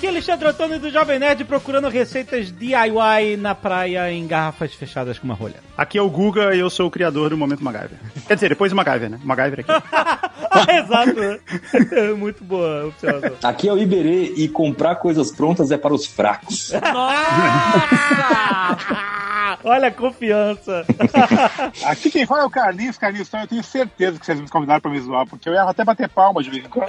Aqui é Alexandre Antônio do Jovem Nerd procurando receitas DIY na praia em garrafas fechadas com uma rolha. Aqui é o Guga e eu sou o criador do Momento MacGyver. Quer dizer, depois do MacGyver, né? MacGyver aqui. ah, exato! Muito boa observação. Aqui é o Iberê e comprar coisas prontas é para os fracos. Olha a confiança. Aqui quem fala é o Carlinhos, Carlinhos, então eu tenho certeza que vocês me convidaram pra me zoar, porque eu erro até bater palma de vez em quando.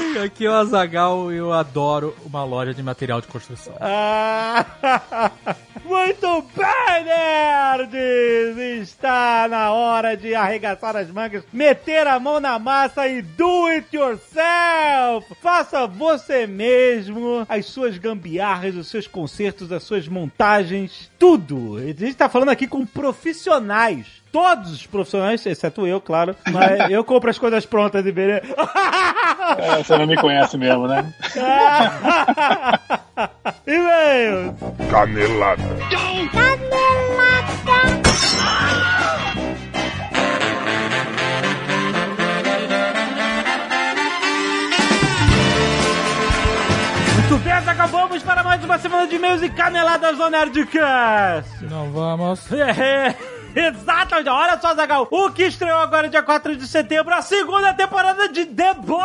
É o Azagal eu adoro uma loja de material de construção. Ah, muito bem, nerds! Está na hora de arregaçar as mangas, meter a mão na massa e do it yourself! Faça você mesmo as suas gambiarras, os seus concertos, as suas montagens, tudo! A gente está falando aqui com profissionais todos os profissionais, exceto eu, claro. Mas eu compro as coisas prontas de Berê. É, você não me conhece mesmo, né? E-mails! Canelada. Muito bem, acabamos para mais uma semana de e-mails e caneladas do Nerdcast. Não vamos. Exatamente, olha só, Zagal. O que estreou agora, dia 4 de setembro, a segunda temporada de The Boys.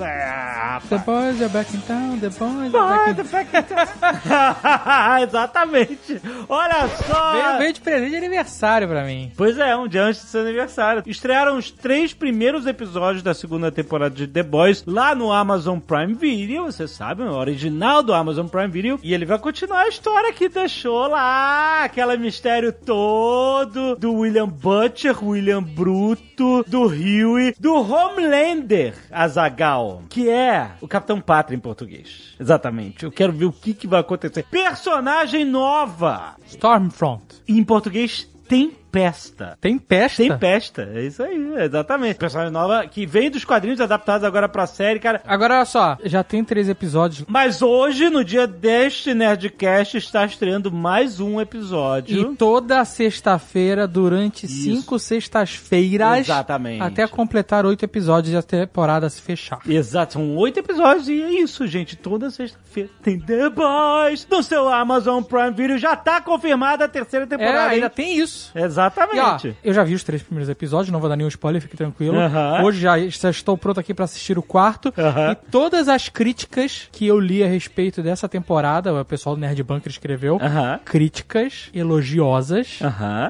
É, The boys are back in town, the boys are the back back in town. Exatamente. Olha só. Veio, veio de presente de aniversário pra mim. Pois é, um dia antes do seu aniversário. Estrearam os três primeiros episódios da segunda temporada de The Boys lá no Amazon Prime Video, você sabe, o original do Amazon Prime Video. E ele vai continuar a história que deixou lá, aquela mistério todo do William Butcher, William Bruto, do Huey, do Homelander, Azagal, que é o Capitão Pátria em português. Exatamente. Eu quero ver o que, que vai acontecer. Personagem nova. Stormfront. Em português. Tem pesta? Tempesta, é isso aí, exatamente. Personagem nova que vem dos quadrinhos adaptados agora pra série, cara. Agora, olha só, já tem três episódios. Mas hoje, no dia deste Nerdcast, está estreando mais um episódio. E toda sexta-feira, durante Isso. cinco sextas-feiras, Exatamente. até completar oito episódios e a temporada se fechar. Exato, são oito episódios e é isso, gente. Toda sexta-feira tem The Boys no seu Amazon Prime Video. Já tá confirmada a terceira É, temporada. ainda hein? tem isso. Exatamente. E, ó, eu já vi os três primeiros episódios, não vou dar nenhum spoiler, fique tranquilo. Hoje já, já estou pronto aqui pra assistir o quarto. E todas as críticas que eu li a respeito dessa temporada, o pessoal do Nerd Bunker escreveu, críticas elogiosas,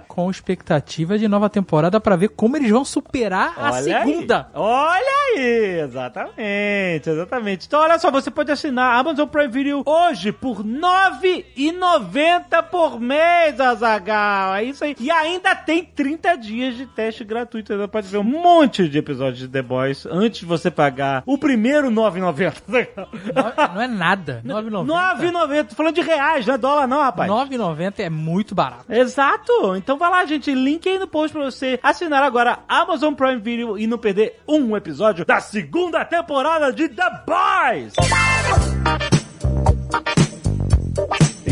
com expectativa de nova temporada pra ver como eles vão superar a Olha segunda. Aí. Olha aí, exatamente, exatamente. Então olha só, você pode assinar a Amazon Prime Video hoje por R$ 9,90 por mês, Azagal. É isso aí. E ainda tem 30 dias de teste gratuito. Você pode ver um monte de episódios de The Boys antes de você pagar o primeiro R$ 9,90. No- Não é nada. 9,90. 9,90. Tô falando de reais, não é dólar não, rapaz. 9,90 é muito barato. Exato! Então vai lá, gente. Link aí no post pra você assinar agora Amazon Prime Video e não perder um episódio da segunda temporada de The Boys!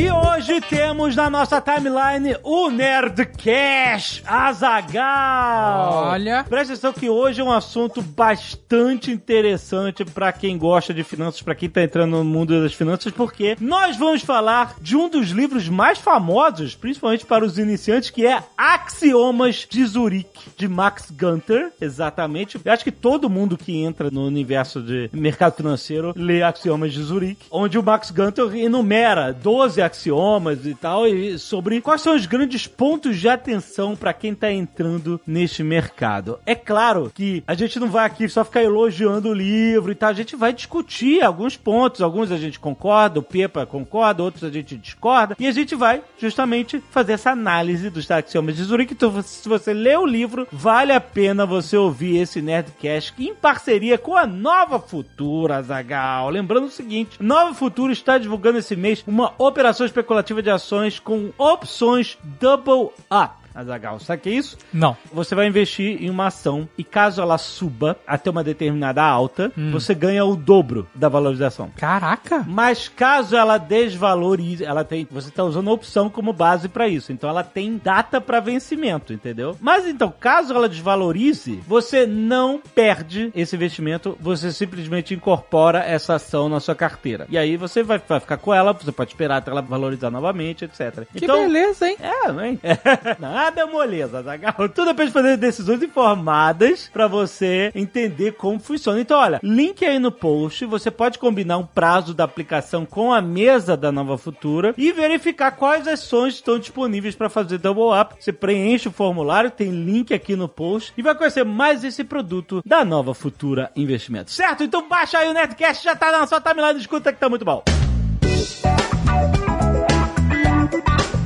E hoje temos na nossa timeline o Nerdcast Azagal. Olha. Presta atenção que hoje é um assunto bastante interessante pra quem gosta de finanças, pra quem tá entrando no mundo das finanças, porque nós vamos falar de um dos livros mais famosos, principalmente para os iniciantes, que é Axiomas de Zurique, de Max Gunter. Exatamente. Eu acho que todo mundo que entra no universo de mercado financeiro lê Axiomas de Zurique, onde o Max Gunter enumera 12 axiomas e tal, e sobre quais são os grandes pontos de atenção para quem tá entrando neste mercado. É claro que a gente não vai aqui só ficar elogiando o livro e tal, a gente vai discutir alguns pontos, alguns a gente concorda, o Pepa concorda, outros a gente discorda, e a gente vai justamente fazer essa análise dos axiomas de Zurich. Então, se você lê o livro, vale a pena você ouvir esse Nerdcast em parceria com a Nova Futura, Zagal. Lembrando o seguinte, Nova Futura está divulgando esse mês uma operação especulativa de ações com opções Double Up. Azagal. Sabe o que é isso? Não. Você vai investir em uma ação e caso ela suba até uma determinada alta, você ganha o dobro da valorização. Caraca! Mas caso ela desvalorize, ela tem, você está usando a opção como base para isso. Então ela tem data para vencimento, entendeu? Mas então, caso ela desvalorize, você não perde esse investimento, você simplesmente incorpora essa ação na sua carteira. E aí você vai, vai ficar com ela, você pode esperar até ela valorizar novamente, etc. Que beleza, hein? É, não é? Nada é moleza, Zagal. Tudo depende de fazer decisões informadas pra você entender como funciona. Então, olha, link aí no post. Você pode combinar um prazo da aplicação com a mesa da Nova Futura e verificar quais ações estão disponíveis pra fazer double up. Você preenche o formulário, tem link aqui no post e vai conhecer mais esse produto da Nova Futura Investimentos. Certo? Então baixa aí o Nerdcast, já tá na sua timeline, escuta que tá muito bom.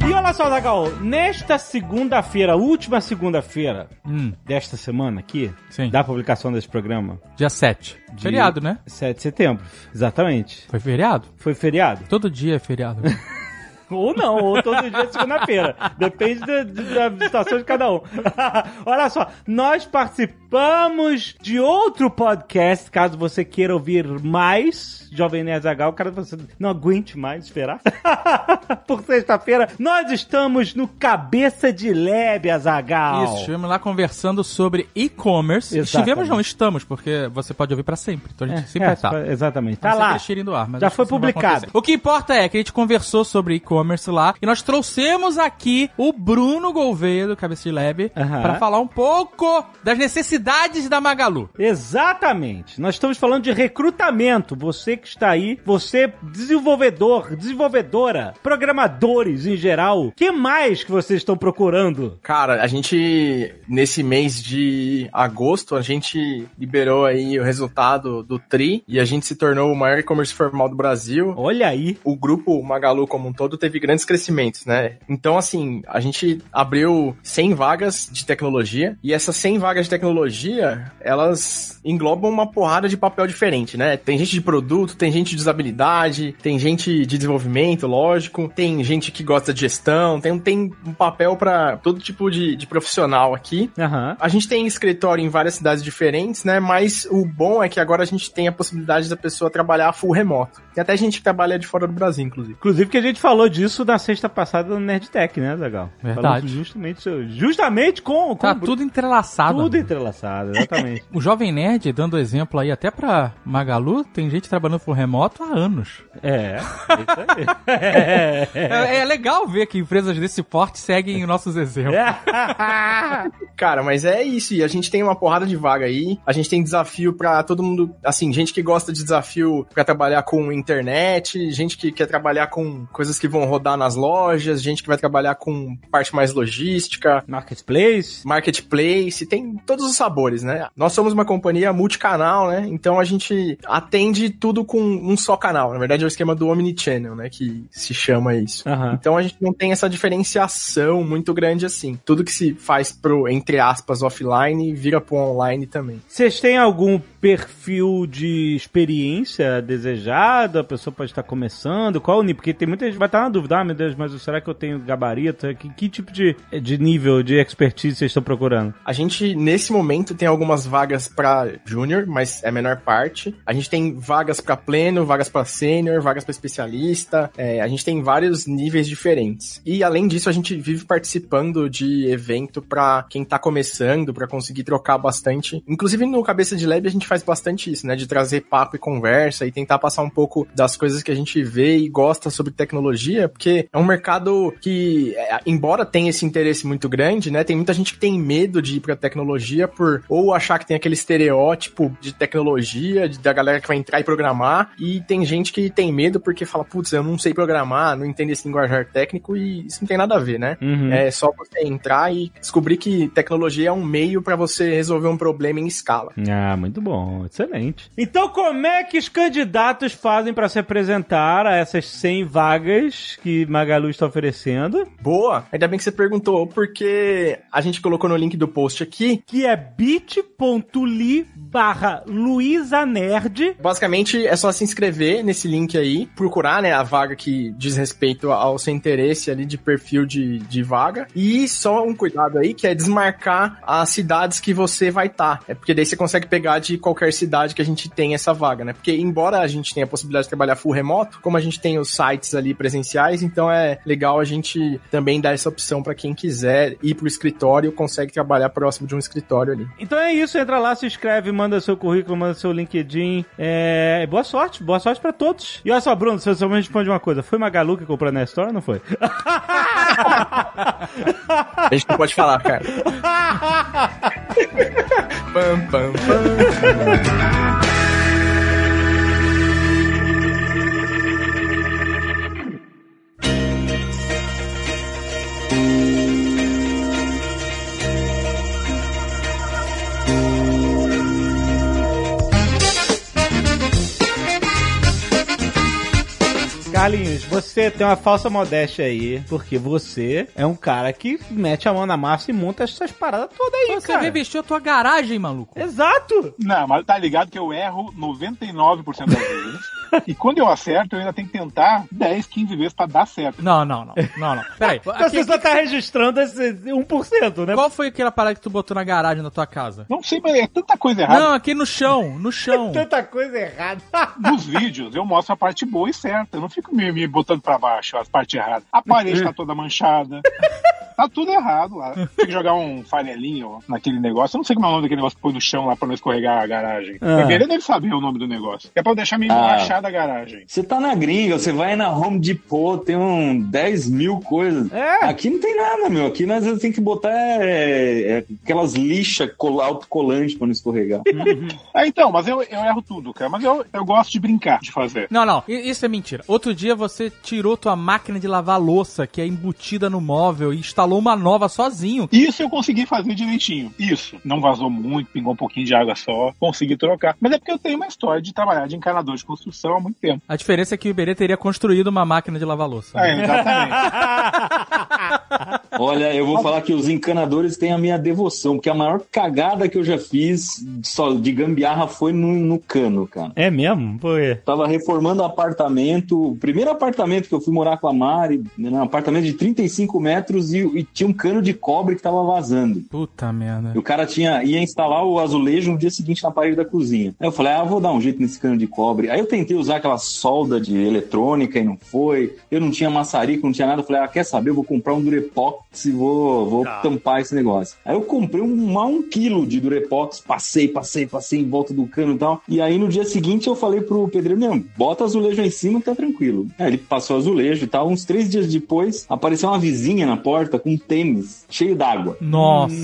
E olha só, Zagal, nesta segunda-feira, última segunda-feira Hum, desta semana aqui, Sim. da publicação desse programa, dia 7. de Feriado, né? 7 de setembro, exatamente. Foi feriado? Foi feriado. Todo dia é feriado. Ou não, ou todo dia é segunda-feira. Depende da, da, da situação de cada um. Olha só, nós participamos de outro podcast, caso você queira ouvir mais, Jovem Nerd Zagal, caso você não aguente mais esperar. Por sexta-feira, nós estamos no Cabeça de Lebe, Azagal. Isso, estivemos lá conversando sobre e-commerce. Estivemos, não, estamos, porque você pode ouvir pra sempre. Então a gente É, sempre é, estar. Exatamente. Tá lá. do ar, mas Já foi publicado. O que importa é que a gente conversou sobre e-commerce lá e nós trouxemos aqui o Bruno Gouveia do Cabeça de Lab Aham. pra falar um pouco das necessidades da Magalu. Exatamente. Nós estamos falando de recrutamento. Você que está aí, você desenvolvedor, desenvolvedora, programadores em geral, que mais que vocês estão procurando? Cara, a gente, nesse mês de agosto, a gente liberou aí o resultado do TRI e a gente se tornou o maior e-commerce formal do Brasil. Olha aí. O grupo Magalu como um todo teve grandes crescimentos, né? Então, assim, a gente abriu 100 vagas de tecnologia e essas 100 vagas de tecnologia, elas englobam uma porrada de papel diferente, né? Tem gente de produto, tem gente de usabilidade, tem gente de desenvolvimento, lógico, tem gente que gosta de gestão, tem, tem um papel para todo tipo de, de profissional aqui. Aham. A gente tem escritório em várias cidades diferentes, né? Mas o bom é que agora a gente tem a possibilidade da pessoa trabalhar full remoto. Tem até gente que trabalha de fora do Brasil, inclusive. Inclusive que a gente falou disso na sexta passada no Nerdtech, né, Zagal? Verdade. Falamos justamente, justamente com, com Tá tudo entrelaçado. tudo entrelaçado, exatamente. O Jovem Nerd, dando exemplo aí até pra Magalu, tem gente trabalhando por remoto há anos. é, isso aí. É, É, é legal ver que empresas desse porte seguem nossos exemplos. Cara, mas é isso. E a gente tem uma porrada de vaga aí. A gente tem desafio pra todo mundo. Assim, gente que gosta de desafio pra trabalhar com internet, gente que quer trabalhar com coisas que vão rodar nas lojas, gente que vai trabalhar com parte mais logística. Marketplace. Marketplace, tem todos os sabores, né? Nós somos uma companhia multicanal, né? Então a gente atende tudo com um só canal. Na verdade é o esquema do Omnichannel, né? Que se chama isso. Aham. Então a gente não tem essa diferenciação muito grande assim. Tudo que se faz pro, entre aspas, offline, vira pro online também. Vocês têm algum perfil de experiência desejado? A pessoa pode estar começando? Qual o nível? Porque tem muita gente que vai estar na dúvida. Ah, meu Deus, mas será que eu tenho gabarito? Que, que tipo de, de nível de expertise vocês estão procurando? A gente, nesse momento, tem algumas vagas pra júnior, mas é a menor parte. A gente tem vagas pra pleno, vagas pra sênior, vagas pra especialista. É, a gente tem vários níveis diferentes. E, além disso, a gente vive participando de evento pra quem tá começando, pra conseguir trocar bastante. Inclusive, no Cabeça de Lab, a gente faz bastante isso, né? De trazer papo e conversa e tentar passar um pouco das coisas que a gente vê e gosta sobre tecnologia, porque é um mercado que, é, embora tenha esse interesse muito grande, né? Tem muita gente que tem medo de ir pra tecnologia por ou achar que tem aquele estereótipo de tecnologia, de- da galera que vai entrar e programar, e tem gente que tem medo porque fala, putz, eu não sei programar, não entendo esse linguajar técnico, e isso não tem nada a ver, né? Uhum. É só você entrar e descobrir que tecnologia é um meio pra você resolver um problema em escala. Ah, muito bom, excelente. Então, como é que os candidatos fazem para se apresentar a essas 100 vagas que Magalu está oferecendo? Boa! Ainda bem que você perguntou, porque a gente colocou no link do post aqui Que é bit.ly barra. Basicamente, é só se inscrever nesse link aí, procurar, né, a vaga que diz respeito ao seu interesse ali de perfil de, de vaga. E só um cuidado aí, que é desmarcar as cidades que você vai estar. É porque daí você consegue pegar de qualquer cidade que a gente tem essa vaga, né? Porque embora a gente tenha a possibilidade de trabalhar full remoto, como a gente tem os sites ali presenciais, então é legal a gente também dar essa opção para quem quiser ir pro escritório, consegue trabalhar próximo de um escritório ali. Então é isso, entra lá, se inscreve, manda seu currículo, manda seu LinkedIn. É... Boa sorte, boa sorte pra todos. E olha só, Bruno, você só me responde uma coisa. Foi Magalu que comprou na Store ou não foi? A gente não pode falar, cara. pam, pam, pam. Carlinhos, você tem uma falsa modéstia aí, porque você é um cara que mete a mão na massa e monta essas paradas todas aí, Você cara. revestiu a tua garagem, maluco. Exato! Não, mas tá ligado que eu erro 99% das vezes. E quando eu acerto, eu ainda tenho que tentar 10, 15 vezes pra dar certo. Não, não, não. Não, não. Peraí. Você só tá registrando esse 1%, né? Qual foi aquela parada que tu botou na garagem da tua casa? Não sei, mas é tanta coisa errada. Não, aqui no chão, no chão. Tanta coisa errada. Nos vídeos, eu mostro a parte boa e certa. Eu não fico me, me botando pra baixo as partes erradas. A parede tá toda manchada. Tá tudo errado lá. Tem que jogar um farelinho naquele negócio. Eu não sei como é o nome daquele negócio que põe no chão lá pra não escorregar a garagem. Ah. O deve saber o nome do negócio. É pra eu deixar meio Ah. relaxada a garagem. Você tá na gringa, você vai na Home Depot, tem um 10 mil coisas. É. Aqui não tem nada, meu. Aqui nós tem que botar é, é, aquelas lixas col- autocolantes pra não escorregar. Ah, então, mas eu, eu erro tudo, cara. Mas eu, eu gosto de brincar, de fazer. Não, não, isso é mentira. Outro dia você tirou tua máquina de lavar louça, que é embutida no móvel, e instalou uma nova sozinho. Isso eu consegui fazer direitinho. Isso. Não vazou muito, pingou um pouquinho de água só. Consegui trocar. Mas é porque eu tenho uma história de trabalhar de encanador de construção há muito tempo. A diferença é que o Iberê teria construído uma máquina de lavar louça. É, exatamente. Olha, eu vou falar que os encanadores têm a minha devoção, porque a maior cagada que eu já fiz só de gambiarra foi no, no cano, cara. É mesmo? Por quê? Tava reformando o apartamento, o primeiro apartamento que eu fui morar com a Mari, né, um apartamento de 35 metros e, e tinha um cano de cobre que tava vazando. Puta merda. E o cara tinha, ia instalar o azulejo no dia seguinte na parede da cozinha. Aí eu falei, ah, vou dar um jeito nesse cano de cobre. Aí eu tentei usar aquela solda de eletrônica e não foi. Eu não tinha maçarico, não tinha nada. Eu falei, ah, quer saber? Eu vou comprar um Durepox e vou, vou Tá. tampar esse negócio. Aí eu comprei um, um quilo de Durepox, passei, passei, passei em volta do cano e tal. E aí no dia seguinte eu falei pro pedreiro, não, bota azulejo em cima que tá tranquilo. Aí ele passou azulejo e tal. Uns três dias depois, apareceu uma vizinha na porta com um tênis cheio d'água. Nossa.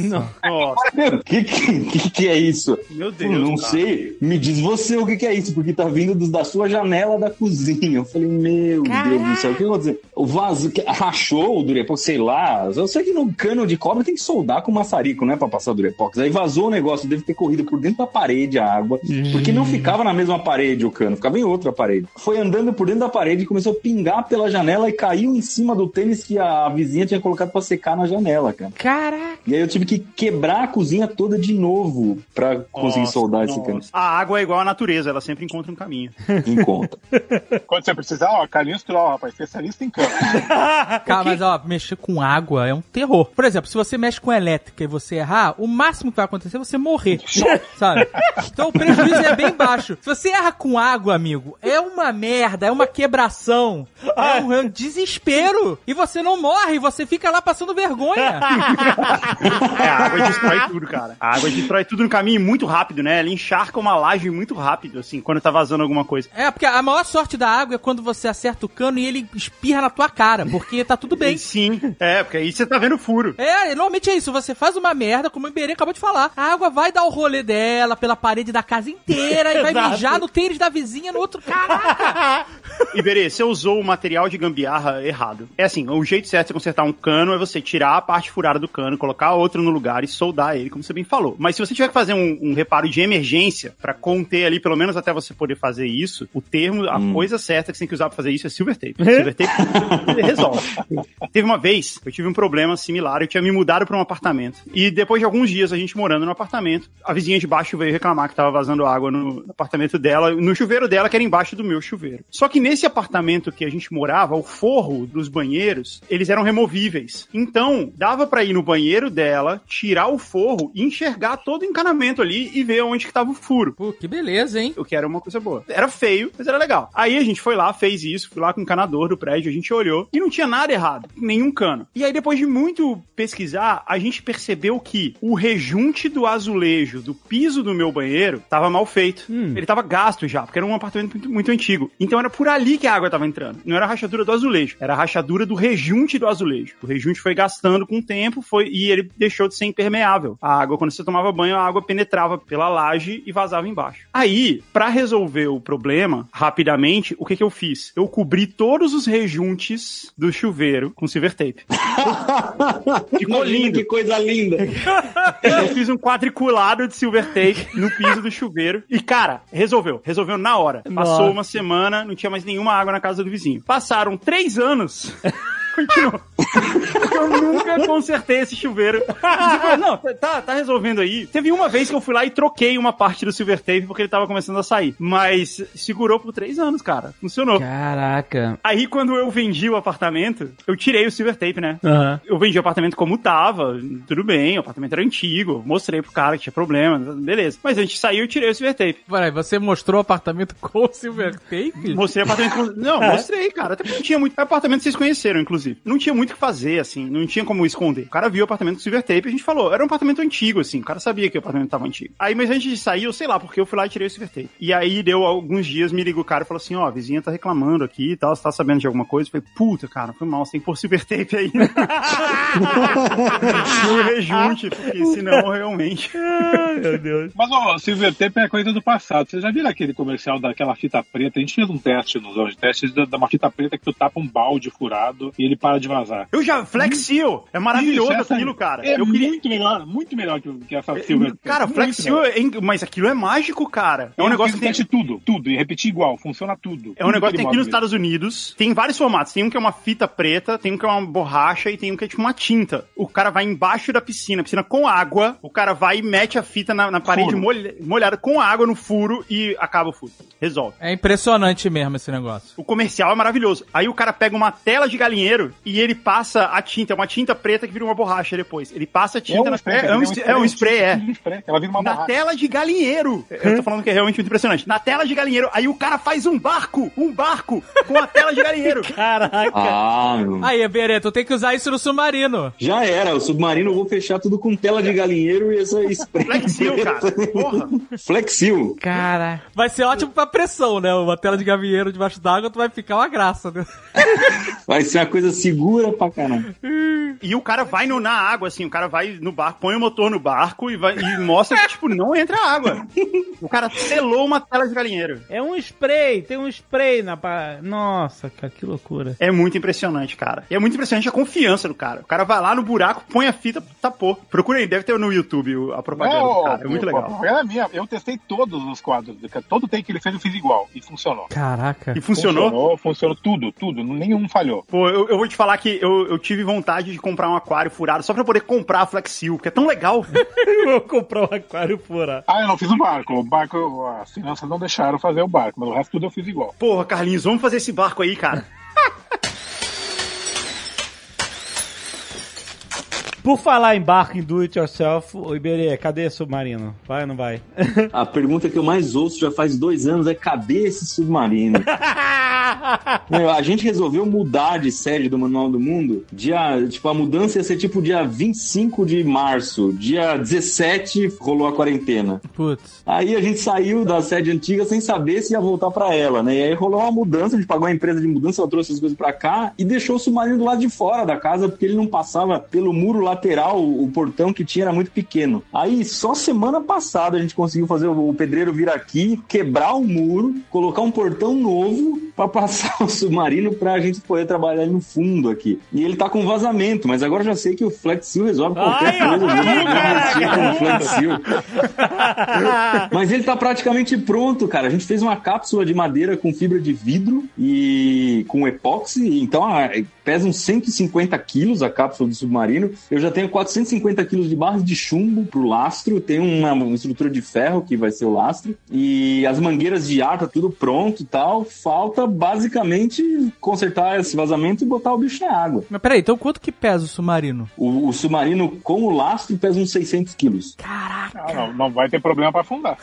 O que, que, que, é isso? meu Deus. Eu não cara. sei, me diz você o que, que é isso, porque tá vindo dos- da sua janela da cozinha. Eu falei, meu Deus do céu, o que aconteceu? O vaso que- rachou o Durepox, sei lá. Eu sei que no cano de cobre tem que soldar com maçarico, não é pra passar Durepox. Aí vazou o negócio, deve ter corrido por dentro da parede a água, porque não ficava na mesma parede o cano, ficava em outra parede. Foi andando por dentro da parede e começou a pingar pela janela e caiu em cima do tênis que a vizinha tinha colocado pra secar na janela, cara. Caraca. E aí eu tive que quebrar a cozinha toda de novo pra conseguir Nossa, soldar esse nossa. cano. A água é igual à natureza, ela sempre encontra um caminho. Em conta. Quando você precisar, ó, Carlinhos Troll, rapaz, especialista em campo. Cara, mas ó, mexer com água é um terror. Por exemplo, se você mexe com elétrica e você errar, o máximo que vai acontecer é você morrer. sabe? Então o prejuízo é bem baixo. Se você erra com água, amigo, é uma merda, é uma quebração, é um, é um desespero. E você não morre, você fica lá passando vergonha. É, a água destrói tudo, cara. A água destrói tudo no caminho muito rápido, né? Ela encharca uma laje muito rápido, assim, quando tá vazando alguma coisa. É, porque a maior sorte da água é quando você acerta o cano e ele espirra na tua cara, porque tá tudo bem. Sim, é, porque aí você tá vendo furo. É, normalmente é isso. Você faz uma merda, como o Iberê acabou de falar. A água vai dar o rolê dela pela parede da casa inteira e vai mijar no tênis da vizinha no outro. Caraca! Iberê, você usou o material de gambiarra errado. É assim, o jeito certo de você consertar um cano é você tirar a parte furada do cano, colocar outro no lugar e soldar ele, como você bem falou. Mas se você tiver que fazer um, um reparo de emergência pra conter ali, pelo menos até você poder fazer isso, o termo, a coisa certa que você tem que usar pra fazer isso é silver tape. Silver tape resolve. Teve uma vez, eu tive um problema similar. Eu tinha me mudado para um apartamento. E depois de alguns dias a gente morando no apartamento, a vizinha de baixo veio reclamar que tava vazando água no apartamento dela, no chuveiro dela, que era embaixo do meu chuveiro. Só que nesse apartamento que a gente morava, o forro dos banheiros, eles eram removíveis. Então, dava para ir no banheiro dela, tirar o forro e enxergar todo o encanamento ali e ver onde que tava o furo. Pô, que beleza, hein? O que era uma coisa boa. Era feio, mas era legal. Aí a gente foi lá, fez isso, fui lá com o encanador do prédio, a gente olhou e não tinha nada errado, nenhum cano. E aí depois de muito pesquisar, a gente percebeu que o rejunte do azulejo do piso do meu banheiro tava mal feito. Ele tava gasto já, porque era um apartamento muito, muito antigo. Então era por ali que a água tava entrando. Não era a rachadura do azulejo, era a rachadura do rejunte do azulejo. O rejunte foi gastando com o tempo, foi e ele deixou de ser impermeável. A água, quando você tomava banho, a água penetrava pela laje e vazava embaixo. Aí, pra resolver o problema rapidamente, o que que eu fiz? Eu cobri todos os rejuntes do chuveiro com silver tape. Ficou lindo. que coisa linda. Eu fiz um quadriculado de silver tape no piso do chuveiro. E, cara, resolveu. Resolveu na hora. Passou Nossa. uma semana, não tinha mais nenhuma água na casa do vizinho. Passaram três anos. Continuou. Eu nunca consertei esse chuveiro. Tipo, Não, tá, tá resolvendo aí. Teve uma vez que eu fui lá e troquei uma parte do silver tape porque ele tava começando a sair. Mas segurou por três anos, cara. Funcionou. Caraca. Aí, quando eu vendi o apartamento, eu tirei o silver tape, né? Aham. Eu vendi o apartamento como tava, tudo bem, o apartamento era antigo, mostrei pro cara que tinha problema, beleza. Mas a gente saiu e tirei o silver tape. Peraí, você mostrou o apartamento com o silver tape? Mostrei o apartamento. com- Não, mostrei, cara. Até porque não tinha muito. O apartamento vocês conheceram, inclusive. Não tinha muito o que fazer, assim. Não tinha como esconder. O cara viu o apartamento com silver tape e a gente falou. Era um apartamento antigo, assim. O cara sabia que o apartamento tava antigo. Aí, mas antes de sair, eu sei lá, porque eu fui lá e tirei o silver tape. E aí deu alguns dias, me ligou o cara e falou assim: ó, a vizinha tá reclamando aqui e tal. Você tá sabendo de alguma coisa? Eu falei, puta, cara, foi mal, você tem que pôr silver tape aí. no rejunte, porque senão realmente. Meu Deus. Mas, ó, Silver Tape é coisa do passado. Vocês já viram aquele comercial daquela fita preta? A gente fez um teste nos anos de teste da, da uma fita preta que tu tapa um balde furado e ele para de vazar. Eu já. Flexil! É maravilhoso Isso, aquilo, cara. É eu queria. muito melhor, muito melhor que, que essa Silver Tape. Cara, Flexil, melhor. é mas aquilo é mágico, cara. É um Eu negócio fiz que tem, teste tudo, tudo, e repetir igual, funciona tudo. é um negócio que tem aqui nos Estados Unidos. Tem vários formatos. Tem um que é uma fita preta, tem um que é uma borracha e tem um que é tipo uma tinta. O cara vai embaixo da piscina, piscina com água. O cara vai e mete a fita na, na parede molha- molhada com água no furo e acaba o furo. Resolve. É impressionante mesmo esse negócio. O comercial é maravilhoso. Aí o cara pega uma tela de galinheiro e ele passa a tinta, é uma tinta preta que vira uma borracha depois. Ele passa a É tinta um na spray, é, é um, é um spray, é. um spray. Ela vira uma Na barraca. tela de galinheiro. Eu tô falando que é realmente muito impressionante. Na tela de galinheiro. Aí o cara faz um barco. Um barco com a tela de galinheiro. Caraca. Ah. Aí, Bereto, tem que usar isso no submarino. Já era, o submarino eu vou fechar tudo com tela de galinheiro e essa spray. Flexil, cara. Porra. Flexil. Cara. Vai ser ótimo pra pressão, né? Uma tela de gavieiro debaixo d'água, tu vai ficar uma graça, né? Vai ser uma coisa segura pra caramba. E o cara vai no, na água, assim. O cara vai no barco, põe o motor no barco e, vai, e mostra que, tipo, não entra água. O cara selou uma tela de galinheiro. É um spray, tem um spray na. Nossa, cara, que loucura. É muito impressionante, cara. E é muito impressionante a confiança do cara. O cara vai lá no buraco, põe a fita, tapou. Procura aí, deve ter no YouTube a propaganda do cara. É muito a legal. propaganda é minha. Eu testei todos os quadros. Todo take que ele fez, eu fiz igual. E funcionou. Caraca. E funcionou? Funcionou, funcionou tudo, tudo. Nenhum falhou. Pô, eu, eu vou te falar que eu, eu tive vontade de comprar um aquário furado só pra poder comprar a Flexil, porque é tão legal. Eu vou comprar um aquário furado. Ah, eu não fiz o barco. O barco, as finanças não deixaram fazer o barco, mas o resto tudo eu fiz igual. Porra, Carlinhos, vamos fazer esse barco aí, cara. Por falar em barco em do it yourself, ô Iberê, cadê submarino? Vai ou não vai? A pergunta que eu mais ouço já faz dois anos é: cadê esse submarino? Meu, a gente resolveu mudar de sede do Manual do Mundo. Dia, tipo, a mudança ia ser tipo dia 25 de março. Dia 17 rolou a quarentena. Putz. Aí a gente saiu da sede antiga sem saber se ia voltar pra ela, né? E aí rolou uma mudança, a gente pagou a empresa de mudança, ela trouxe as coisas pra cá e deixou o submarino do lado de fora da casa porque ele não passava pelo muro lateral, o portão que tinha era muito pequeno. Aí só semana passada a gente conseguiu fazer o pedreiro vir aqui, quebrar o muro, colocar um portão novo pra passar o submarino pra gente poder trabalhar no fundo aqui. E ele tá com vazamento, mas agora já sei que o Flex Seal resolve qualquer Ai, coisa. Seal. Mas ele tá praticamente pronto, cara. A gente fez uma cápsula de madeira com fibra de vidro e com epóxi. Então, ah, pesa uns 150 quilos a cápsula do submarino. Eu já tenho 450 quilos de barras de chumbo pro lastro. Tem uma, uma estrutura de ferro que vai ser o lastro. E as mangueiras de ar tá tudo pronto e tal. Falta basicamente consertar esse vazamento e botar o bicho na água. Mas peraí, então quanto que pesa o submarino? O, o submarino com o lastro pesa uns 600 quilos. Ah, não, não vai ter problema pra afundar.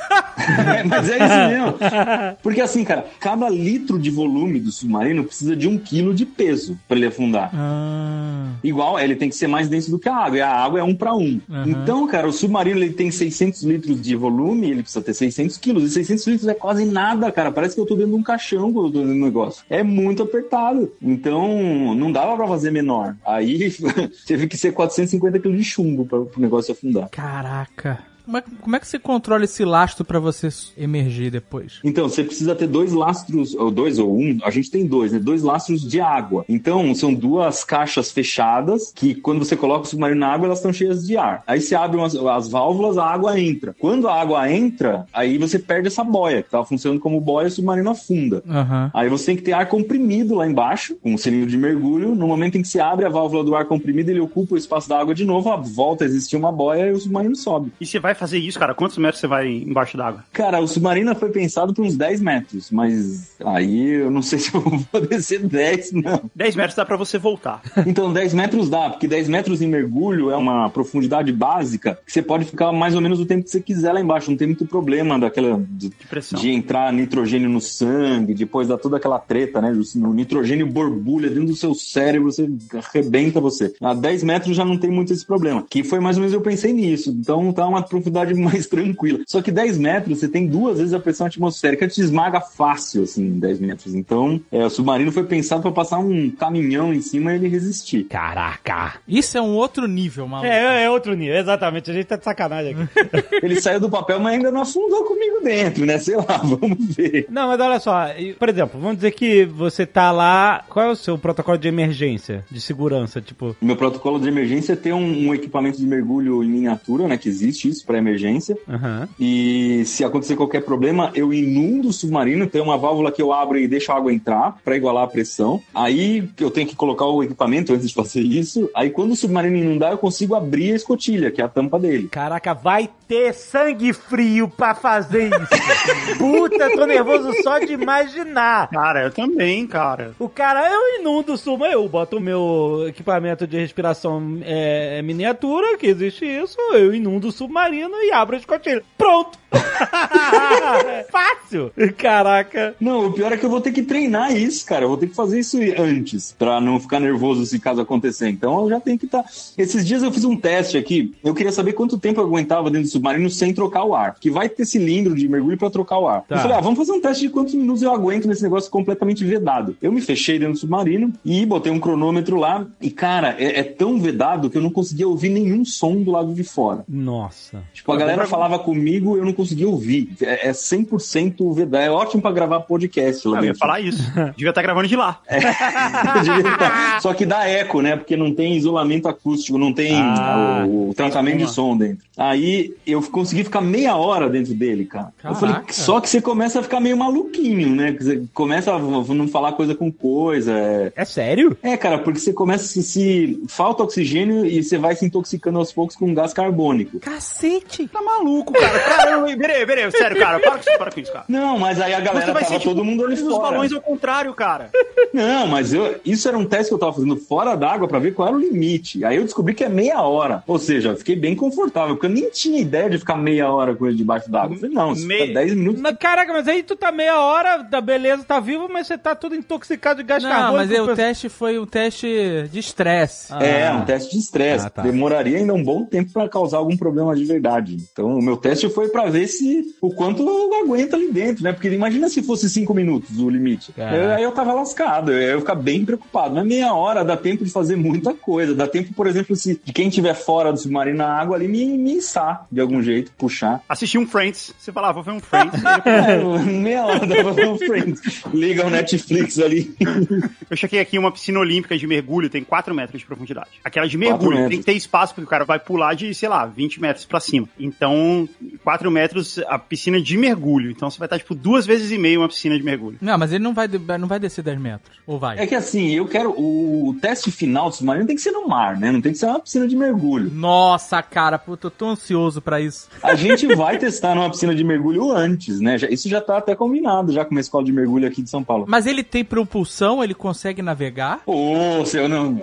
É, mas é isso mesmo. Porque assim, cara, cada litro de volume do submarino precisa de um quilo de peso para ele afundar. Ah, Igual, ele tem que ser mais denso do que a água, e a água é um para um. Então, cara, o submarino ele tem 600 litros de volume, ele precisa ter 600 quilos, e 600 litros é quase nada, cara. Parece que eu tô dentro de um caixão quando eu tô dentro do negócio. É muito apertado. Então, não dava pra fazer menor. Aí, teve que ser 450 quilos de chumbo para o negócio afundar. caraca. Como é, como é que você controla esse lastro pra você emergir depois? Então, você precisa ter dois lastros, ou dois ou um, a gente tem dois, né? Dois lastros de água. Então, são duas caixas fechadas que, quando você coloca o submarino na água, elas estão cheias de ar. Aí você abre umas, as válvulas, a água entra. Quando a água entra, aí você perde essa boia, que estava funcionando como boia e o submarino afunda. Aham. Aí você tem que ter ar comprimido lá embaixo, com um selinho de mergulho. No momento em que se abre a válvula do ar comprimido, ele ocupa o espaço da água de novo, a volta a existir uma boia e o submarino sobe. E você vai fazer isso, cara? Quantos metros você vai embaixo d'água? Cara, o submarino foi pensado para uns 10 metros, mas aí eu não sei se eu vou poder ser 10, não. 10 metros dá pra você voltar. Então 10 metros dá, porque 10 metros em mergulho é uma profundidade básica que você pode ficar mais ou menos o tempo que você quiser lá embaixo, não tem muito problema daquela de, De de entrar nitrogênio no sangue, depois dá toda aquela treta, né? O nitrogênio borbulha dentro do seu cérebro, você arrebenta você. A 10 metros já não tem muito esse problema. Que foi mais ou menos eu pensei nisso. Então tá uma profundidade mais tranquila. Só que 10 metros você tem duas vezes a pressão atmosférica, te esmaga fácil, assim, em 10 metros. Então, é, o submarino foi pensado para passar um caminhão em cima e ele resistir. Caraca. Isso é um outro nível, maluco. É, é outro nível, exatamente. A gente tá de sacanagem aqui. Ele saiu do papel, mas ainda não afundou comigo dentro, né? Sei lá, vamos ver. Não, mas olha só, por exemplo, vamos dizer que você tá lá. Qual é o seu protocolo de emergência, de segurança? Tipo, Meu protocolo de emergência é ter um, um equipamento de mergulho em miniatura, né? Que existe isso para emergência. aham. E se acontecer qualquer problema, eu inundo o submarino, tem uma válvula que eu abro e deixo a água entrar para igualar a pressão. Aí eu tenho que colocar o equipamento antes de fazer isso. Aí quando o submarino inundar, eu consigo abrir a escotilha, que é a tampa dele. Caraca, vai ter sangue frio pra fazer isso. Puta, tô nervoso só de imaginar. Cara, eu também, cara. O cara, eu inundo o suma, eu boto o meu equipamento de respiração é, miniatura, que existe isso, eu inundo o submarino e abro a escotilha. Pronto! Fácil! Caraca. Não, o pior é que eu vou ter que treinar isso, cara. Eu vou ter que fazer isso antes, pra não ficar nervoso se caso acontecer. Então eu já tenho que estar. Esses dias eu fiz um teste aqui. Eu queria saber quanto tempo eu aguentava dentro do submarino sem trocar o ar. Que vai ter cilindro de mergulho pra trocar o ar. Tá. Eu falei, ah, vamos fazer um teste de quantos minutos eu aguento nesse negócio completamente vedado. Eu me fechei dentro do submarino e botei um cronômetro lá. E, cara, é, é tão vedado que eu não conseguia ouvir nenhum som do lado de fora. Nossa. Tipo, a galera falava comigo, eu não conseguia ouvir. É, é 100% vedado. É ótimo pra gravar podcast lá Eu ia dentro. falar isso. Devia estar gravando de lá. Devia estar. Só que dá eco, né? Porque não tem isolamento acústico, não tem Ah, o, o tratamento de som dentro. Aí eu consegui ficar meia hora dentro dele, cara. Eu falei, Caraca. só que você começa a ficar meio maluquinho, né? Que Você começa a não falar coisa com coisa. É... É sério? é, cara, porque você começa a se, se. Falta oxigênio e você vai se intoxicando aos poucos com gás carbônico. Cacete! Tá maluco, cara. Caramba, peraí, peraí, sério, cara. Para com isso, para com isso, cara. Não, mas aí a galera Você vai tava ser tipo todo mundo ali os fora. balões ao contrário, cara. Não, mas eu, isso era um teste que eu tava fazendo fora d'água pra ver qual era o limite. Aí eu descobri que é meia hora. Ou seja, eu fiquei bem confortável, porque eu nem tinha ideia de ficar meia hora com ele debaixo d'água. Eu falei, não, se Me- ficar 10 minutos. Mas, caraca, mas aí tu tá meia hora, da beleza, tá vivo, mas você tá todo intoxicado de gás Não, carbônico. mas aí, o Pensa- teste foi um teste de estresse. É, um teste de estresse. Ah, tá. Demoraria ainda um bom tempo pra causar algum problema de verdade. Então, o meu teste foi pra ver se o quanto eu aguento ali dentro, né? Porque imagina se fosse 5 minutos o limite. Caraca. Eu- aí eu tava lascado. Eu ia ficar bem preocupado. Mas meia hora dá tempo de fazer muita coisa. Dá tempo, por exemplo, se de quem estiver fora do submarino na água ali me, me içar de algum jeito, puxar. Assistir um Friends. Você fala, ah, vou ver um Friends. É, meia hora dá pra ver um Friends. Liga o Netflix ali. Eu chequei aqui uma piscina olímpica de mergulho, tem 4 metros de profundidade. Aquela de Quatro mergulho, tem que ter espaço, porque o cara vai pular de, sei lá, 20 metros pra cima. Então, 4 metros a piscina de mergulho. Então você vai estar, tipo, duas vezes e meio uma piscina de mergulho. Não, mas ele não vai, não vai descer 10 metros. Ou vai? É que assim, eu quero. O teste final do submarino tem que ser no mar, né? Não tem que ser uma piscina de mergulho. Nossa, cara, puta, eu tô ansioso pra isso. A gente vai testar numa piscina de mergulho antes, né? Isso já tá até combinado já com uma escola de mergulho aqui de São Paulo. Mas ele tem propulsão, ele consegue navegar? Ô, seu não.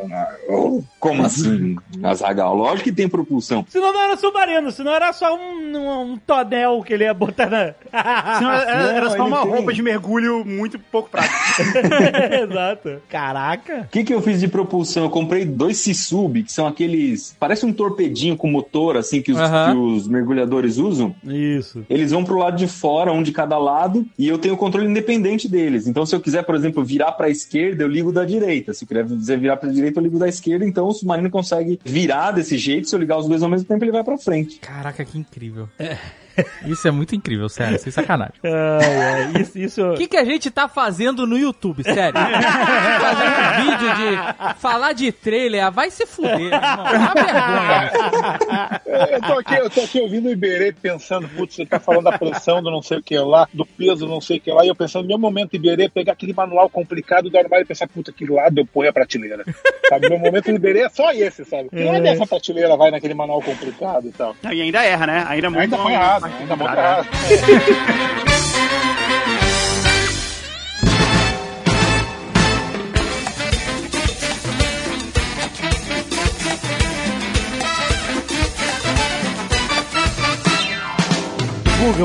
Ô, Como assim, Azagal? Lógico que tem propulsão. Senão não era submarino, senão era só um, um, um tonel que ele ia botar na. Senão era, era só uma tem. roupa de mergulho muito pouco prática. Exato. Caraca. O que, que eu fiz de propulsão? Eu comprei dois Sisub, que são aqueles. Parece um torpedinho com motor, assim, que os, que os mergulhadores usam. Isso. Eles vão pro lado de fora, um de cada lado, e eu tenho o controle independente deles. Então, se eu quiser, por exemplo, virar pra esquerda, eu ligo da direita. Se eu quiser virar pra direita, eu ligo da esquerda. Então, o submarino consegue virar desse jeito. Se eu ligar os dois ao mesmo tempo, ele vai pra frente. Caraca, que incrível. Isso é muito incrível, sério, sem sacanagem. Ai, ai, isso, isso... O que, que a gente tá fazendo no YouTube, sério? Fazendo um vídeo de falar de trailer, ah, vai se fuder, irmão. É uma vergonha. Eu tô, aqui, eu tô aqui ouvindo o Iberê pensando, putz, você tá falando da pressão do não sei o que lá, do peso do não sei o que lá, e eu pensando, meu momento Iberê, pegar aquele manual complicado do armário e pensar, puta, que lado eu ponho a prateleira. Sabe, meu momento Iberê é só esse, sabe? Que lado essa prateleira vai naquele manual complicado e tal. E ainda erra, né? Ainda, muito Ainda foi errado, ainda muito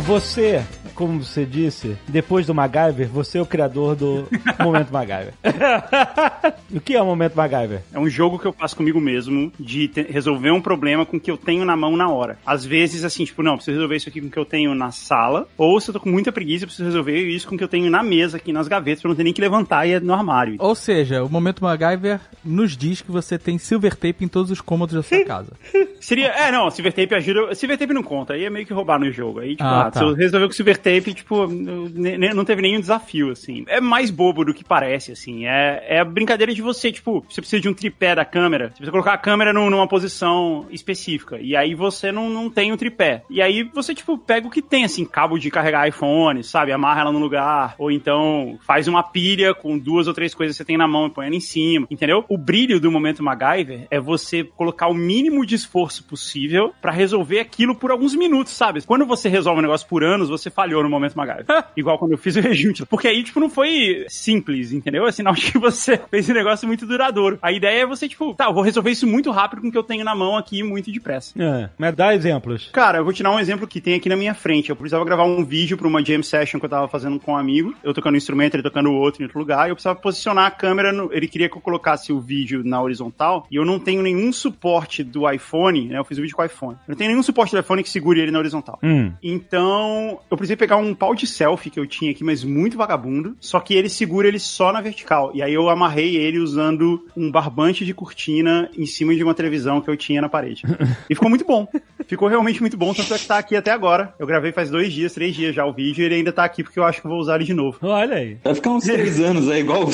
você, como você disse, depois do MacGyver, você é o criador do Momento MacGyver. o que é o Momento MacGyver? É um jogo que eu faço comigo mesmo de te- resolver um problema com o que eu tenho na mão na hora. Às vezes, assim, tipo, não, preciso resolver isso aqui com o que eu tenho na sala. Ou se eu tô com muita preguiça, eu preciso resolver isso com o que eu tenho na mesa, aqui nas gavetas, pra não ter nem que levantar e é no armário. Ou seja, o momento MacGyver nos diz que você tem silver tape em todos os cômodos da sua casa. Seria. É, não, Silver Tape ajuda. Silver Tape não conta, aí é meio que roubar no jogo. Aí, tipo, Ah, ah, tá. se eu resolver com Silver Tape, tipo, ne- ne- não teve nenhum desafio, assim. É mais bobo do que parece, assim. É, é a brincadeira de você, tipo, você precisa de um tripé da câmera, você precisa colocar a câmera num- numa posição específica. E aí você não, não tem o tripé. E aí você, tipo, pega o que tem, assim, cabo de carregar iPhone, sabe? Amarra ela no lugar. Ou então faz uma pilha com duas ou três coisas que você tem na mão e põe ela em cima, entendeu? O brilho do momento MacGyver é você colocar o mínimo de esforço possível pra resolver aquilo por alguns minutos, sabe? Quando você resolve um negócio por anos, você falhou no momento MacGyver. Igual quando eu fiz o rejunte. Porque aí, tipo, não foi simples, entendeu? É sinal de que você fez um negócio muito duradouro. A ideia é você, tipo, tá, eu vou resolver isso muito rápido com o que eu tenho na mão aqui, muito depressa. É, mas dá exemplos. Cara, eu vou te dar um exemplo que tem aqui na minha frente. Eu precisava gravar um vídeo pra uma jam session que eu tava fazendo com um amigo. Eu tocando um instrumento, ele tocando outro em outro lugar. E eu precisava posicionar a câmera. No... Ele queria que eu colocasse o vídeo na horizontal. E eu não tenho nenhum suporte do iPhone, né? Eu fiz o vídeo com o iPhone. Eu não tenho nenhum suporte do iPhone que segure ele na horizontal. Hum. Então, eu precisei pegar um pau de selfie que eu tinha aqui, mas muito vagabundo. Só que ele segura ele só na vertical. E aí eu amarrei ele usando um barbante de cortina em cima de uma televisão que eu tinha na parede. e ficou muito bom. Ficou realmente muito bom, tanto é que tá aqui até agora. Eu gravei faz dois dias, três dias já o vídeo e ele ainda tá aqui porque eu acho que eu vou usar ele de novo. Olha aí. Vai ficar uns três anos aí, igual o.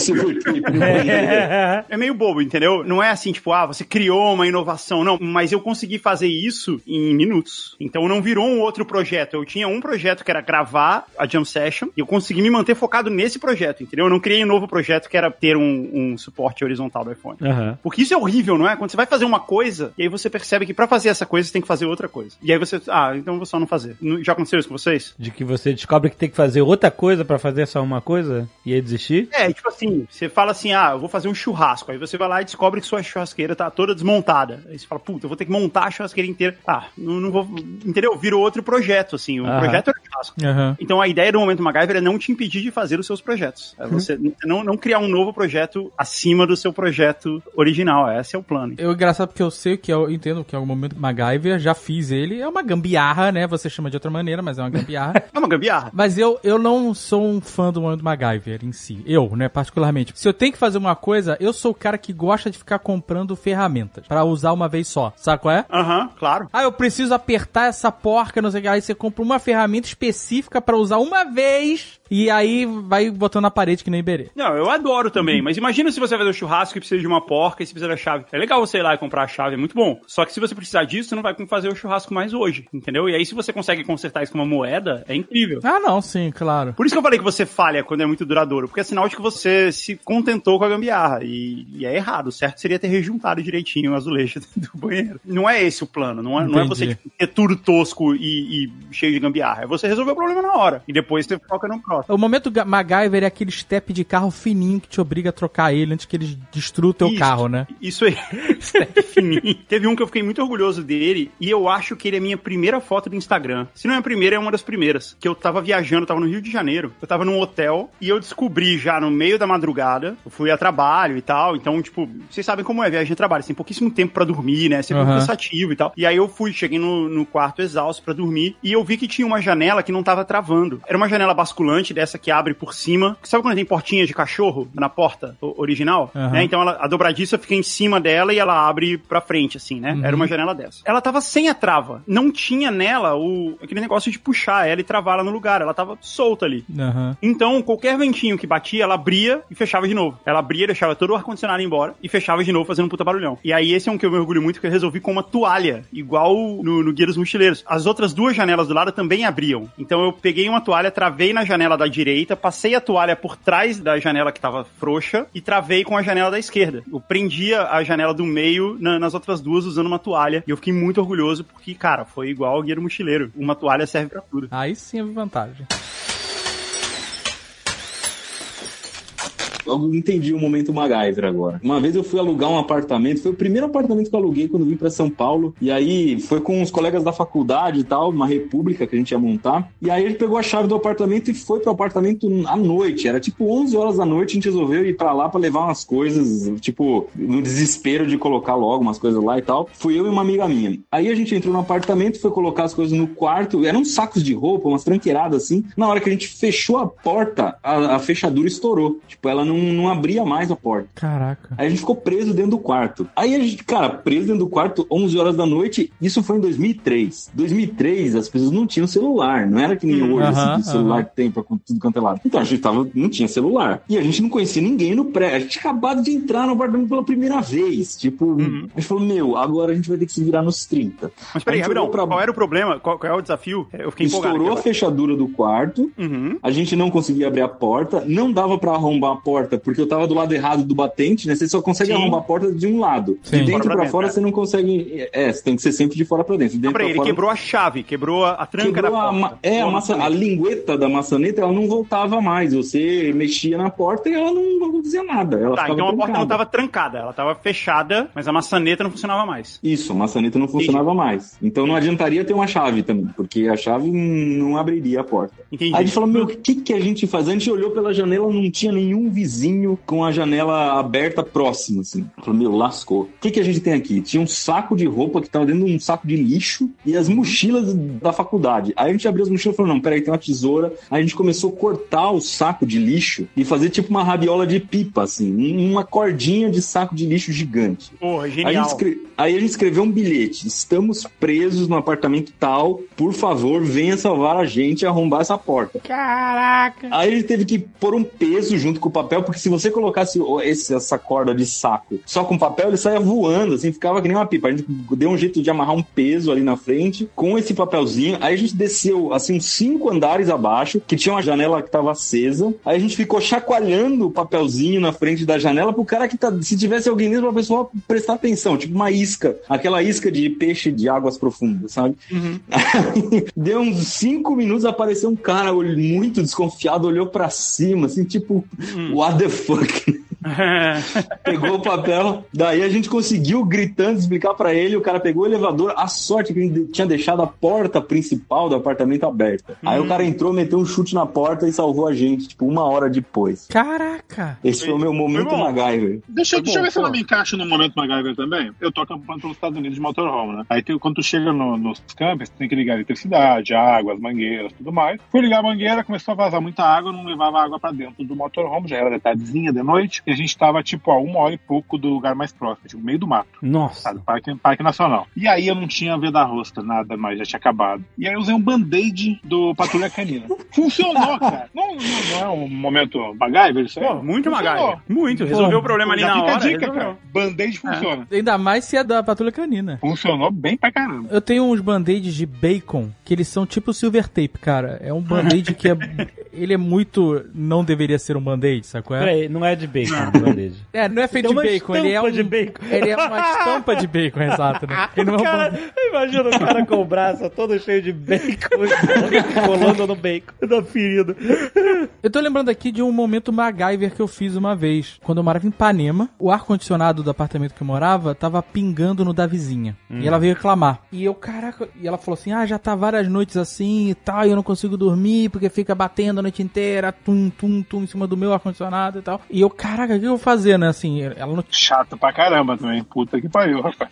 É. É meio bobo, entendeu? Não é assim, tipo, ah, você criou uma inovação, não. Mas eu consegui fazer isso em minutos. Então não virou um outro projeto. Eu tinha um projeto que era gravar a Jam Session e eu consegui me manter focado nesse projeto, entendeu? Eu não criei um novo projeto que era ter um, um suporte horizontal do iPhone. Aham. Porque isso é horrível, não é? Quando você vai fazer uma coisa e aí você percebe que pra fazer essa coisa você tem que fazer outra coisa. E aí você, ah, então eu vou só não fazer. Já aconteceu isso com vocês? De que você descobre que tem que fazer outra coisa pra fazer só uma coisa e aí desistir? É, tipo assim, você fala assim, ah, eu vou fazer um churrasco. Aí você vai lá e descobre que sua churrasqueira tá toda desmontada. Aí você fala, puta, eu vou ter que montar a churrasqueira inteira. Ah, não, não vou. Entendeu? Virou outro projeto, assim. O Aham. projeto era churrasco. Aham. Então a ideia do Momento MacGyver é não te impedir de fazer os seus projetos. É você não, não criar um novo projeto acima do seu projeto original. Esse é o plano. Eu engraçado porque eu sei que é, eu entendo o que é o momento MacGyver, já fiz ele. É uma gambiarra, né? Você chama de outra maneira, mas é uma gambiarra. É uma gambiarra. Mas eu, eu não sou um fã do Mundo MacGyver em si. Eu, né, particularmente. Se eu tenho que fazer uma coisa, eu sou o cara que gosta de ficar comprando ferramentas pra usar uma vez só. Sabe qual é? Aham, claro. Ah, eu preciso apertar essa porca, não sei o que. Aí você compra uma ferramenta específica pra usar uma vez e aí vai botando na parede que nem Iberê. Não, eu adoro também, mas imagina se você vai fazer um churrasco e precisa de uma porca e você precisa da chave. É legal você ir lá e comprar a chave, é muito bom. Só que se você precisar disso, você não vai fazer o churrasco mais hoje, entendeu? E aí se você consegue consertar isso com uma moeda, é incrível. Ah, não, sim, claro. Por isso que eu falei que você falha quando é muito duradouro, porque é sinal de que você se contentou com a gambiarra. E, e é errado. O certo seria ter rejuntado direitinho o azulejo do banheiro. Não é esse o plano. Não é, não é você tipo, ter tudo tosco e, e cheio de gambiarra. É você resolver o problema na hora. E depois você foca no próximo. O momento MacGyver é aquele step de carro fininho que te obriga a trocar ele antes que ele destrua o teu Isso. carro, né? Isso aí. Step fininho. Teve um que eu fiquei muito orgulhoso dele e eu acho que ele é a minha primeira foto do Instagram. Se não é a primeira, é uma das primeiras. Que eu tava viajando, tava no Rio de Janeiro. Eu tava num hotel e eu descobri já no meio da madrugada. Eu fui a trabalho e tal. Então, tipo, vocês sabem como é viagem de trabalho. Você tem pouquíssimo tempo pra dormir, né? Sempre Aham. cansativo e tal. E aí eu fui, cheguei no, no quarto exausto pra dormir e eu vi que tinha uma janela que não tava travando. Era uma janela basculante dessa que abre por cima. Sabe quando tem portinha de cachorro na porta original? Aham. Né? Então ela- a dobradiça fica em cima dela e ela abre pra frente, assim, né? Era uma janela dessa. Ela tava sem a trava. Não tinha nela o aquele negócio de puxar ela e travar ela no lugar. Ela tava solta ali. Aham. Então, qualquer ventinho que batia, ela abria e fechava de novo. Ela abria, deixava todo o ar-condicionado embora e fechava de novo, fazendo um puta barulhão. E aí, esse é um que eu me orgulho muito, que eu resolvi com uma toalha, igual no, no Guia dos Mochileiros. As outras duas janelas do lado também abriam. Então, eu peguei uma toalha, travei na janela da direita, passei a toalha por trás da janela que tava frouxa e travei com a janela da esquerda. Eu prendia a janela do meio na- nas outras duas usando uma toalha. E eu fiquei muito orgulhoso porque, cara, foi igual ao Guia do Mochileiro. Uma toalha serve pra tudo. Aí sim é vantagem. Eu entendi o momento MacGyver agora. Uma vez eu fui alugar um apartamento, foi o primeiro apartamento que eu aluguei quando vim pra São Paulo. E aí foi com os colegas da faculdade e tal, uma república que a gente ia montar. E aí ele pegou a chave do apartamento e foi pro apartamento à noite. Era tipo 11 horas da noite, a gente resolveu ir pra lá pra levar umas coisas, tipo, no desespero de colocar logo umas coisas lá e tal. Fui eu e uma amiga minha. Aí a gente entrou no apartamento, foi colocar as coisas no quarto. Eram sacos de roupa, umas tranqueiradas assim. Na hora que a gente fechou a porta, a, a fechadura estourou. Tipo, ela não, não abria mais a porta. Caraca. Aí a gente ficou preso dentro do quarto. Aí a gente, cara, preso dentro do quarto 11 horas da noite, isso foi em 2003. 2003 as pessoas não tinham celular, não era que nem Hum, hoje, assim, de celular que tem pra tudo quanto é lado. Então a gente tava, não tinha celular. E a gente não conhecia ninguém no pré. A gente tinha acabado de entrar no apartamento pela primeira vez. Tipo, Uhum. a gente falou, meu, agora a gente vai ter que se virar nos 30. Mas peraí, A gente rapidão, olhou pra- qual era o problema? Qual, qual é o desafio? Eu fiquei empolgado. Estourou a fechadura do quarto. Uhum. a gente não conseguia abrir a porta, não dava pra arrombar a porta, porque eu tava do lado errado do batente, né? Você só consegue Sim. arrombar a porta de um lado. Sim. De dentro Fora dentro, fora é. você não consegue. É, você tem que ser sempre de fora pra dentro. De Não, dentro peraí, pra ele fora. quebrou a chave, quebrou a, tranca Quebrou da a, porta. ma- é, a, a lingueta da maçaneta, ela não voltava mais. Você mexia na porta e ela não, não fazia nada. Ela Tá, então a porta não tava trancada, ela tava fechada, mas a maçaneta não funcionava mais. Isso, a maçaneta não funcionava mais. Então não adiantaria ter uma chave também, porque a chave não abriria a porta. Entendi. Aí a gente falou, meu, o que, que a gente faz? A gente olhou pela janela, não tinha nenhum vizinho com a janela aberta próxima, assim. Falou, meu, lascou. O que, que a gente tem aqui? Tinha um saco de roupa que tava dentro de um saco de lixo e as mochilas da faculdade. Aí a gente abriu as mochilas e falou, não, peraí, tem uma tesoura. Aí a gente começou a cortar o saco de lixo e fazer tipo uma rabiola de pipa, assim. um- Uma cordinha de saco de lixo gigante. Porra, Aí a, genial. gente escre- aí a gente escreveu um bilhete. Estamos presos no apartamento tal. Por favor, venha salvar a gente e arrombar essa porta. Caraca. Aí ele teve que pôr um peso junto com o papel, porque se você colocasse esse- essa corda de saco só com papel, ele saia voando, assim, ficava que nem uma pipa. A gente deu um jeito de amarrar um peso ali na frente com esse papelzinho. Aí a gente desceu, assim, uns cinco andares abaixo, que tinha uma janela que tava acesa. Aí a gente ficou chacoalhando o papelzinho na frente da janela pro cara que tá. Se tivesse alguém mesmo, pra pessoa prestar atenção, tipo uma isca, aquela isca de peixe de águas profundas, sabe? Aí, deu uns cinco minutos, apareceu um cara muito desconfiado, olhou pra cima, assim, tipo, what the fuck? Pegou o papel, daí a gente conseguiu gritando explicar pra ele. O cara pegou o elevador. A sorte que ele tinha deixado a porta principal do apartamento aberta. Aí o cara entrou, meteu um chute na porta e salvou a gente, tipo, uma hora depois. Caraca! Esse foi o meu momento. MacGyver. Deixa, Foi deixa eu bom, ver se eu pô. não me encaixo no momento MacGyver também. Eu tô acampando pelos Estados Unidos de motorhome, né? Aí tem- quando tu chega no- nos campos, tem que ligar a eletricidade, água, as mangueiras, tudo mais. Fui ligar a mangueira, começou a vazar muita água, não levava água pra dentro do motorhome, já era de tardezinha, de noite, e a gente tava, tipo, a uma hora e pouco do lugar mais próximo, tipo, meio do mato. Nossa. Sabe, parque, parque Nacional. E aí eu não tinha veda rosta, nada mais, já tinha acabado. E aí eu usei um band-aid do Patrulha Canina. Funcionou, cara. Não, não, não é um momento MacGyver isso aí? Pô, muito Funcionou. MacGyver. Muito. Resolveu o problema ali na fica hora. a dica, resolveu. cara. Band-aid funciona. Ainda mais se é da patrulha canina. Funcionou bem pra caramba. Eu tenho uns band-aids de bacon que eles são tipo silver tape, cara. É um band-aid que é. Ele é muito. Não deveria ser um band-aid, sacou? É? Peraí, não é de bacon. É, não é feito de bacon, ele é um. de bacon. Ele é uma estampa de bacon, exato, né? Ele não é um Cara, imagina o cara com o braço todo cheio de bacon, colando no bacon da ferida. Eu tô lembrando aqui de um momento MacGyver que eu fiz uma vez. Quando eu morava em Ipanema, o ar-condicionado do apartamento que eu morava tava pingando no da vizinha. E ela veio reclamar. E eu, caraca, e ela falou assim: ah, já tá várias noites assim e tal, e eu não consigo dormir porque fica batendo a noite inteira, tum, tum, tum, em cima do meu ar-condicionado e tal. E eu, caraca, o que eu vou fazer, né? Assim, ela não Chato pra caramba também. Puta que pariu, rapaz.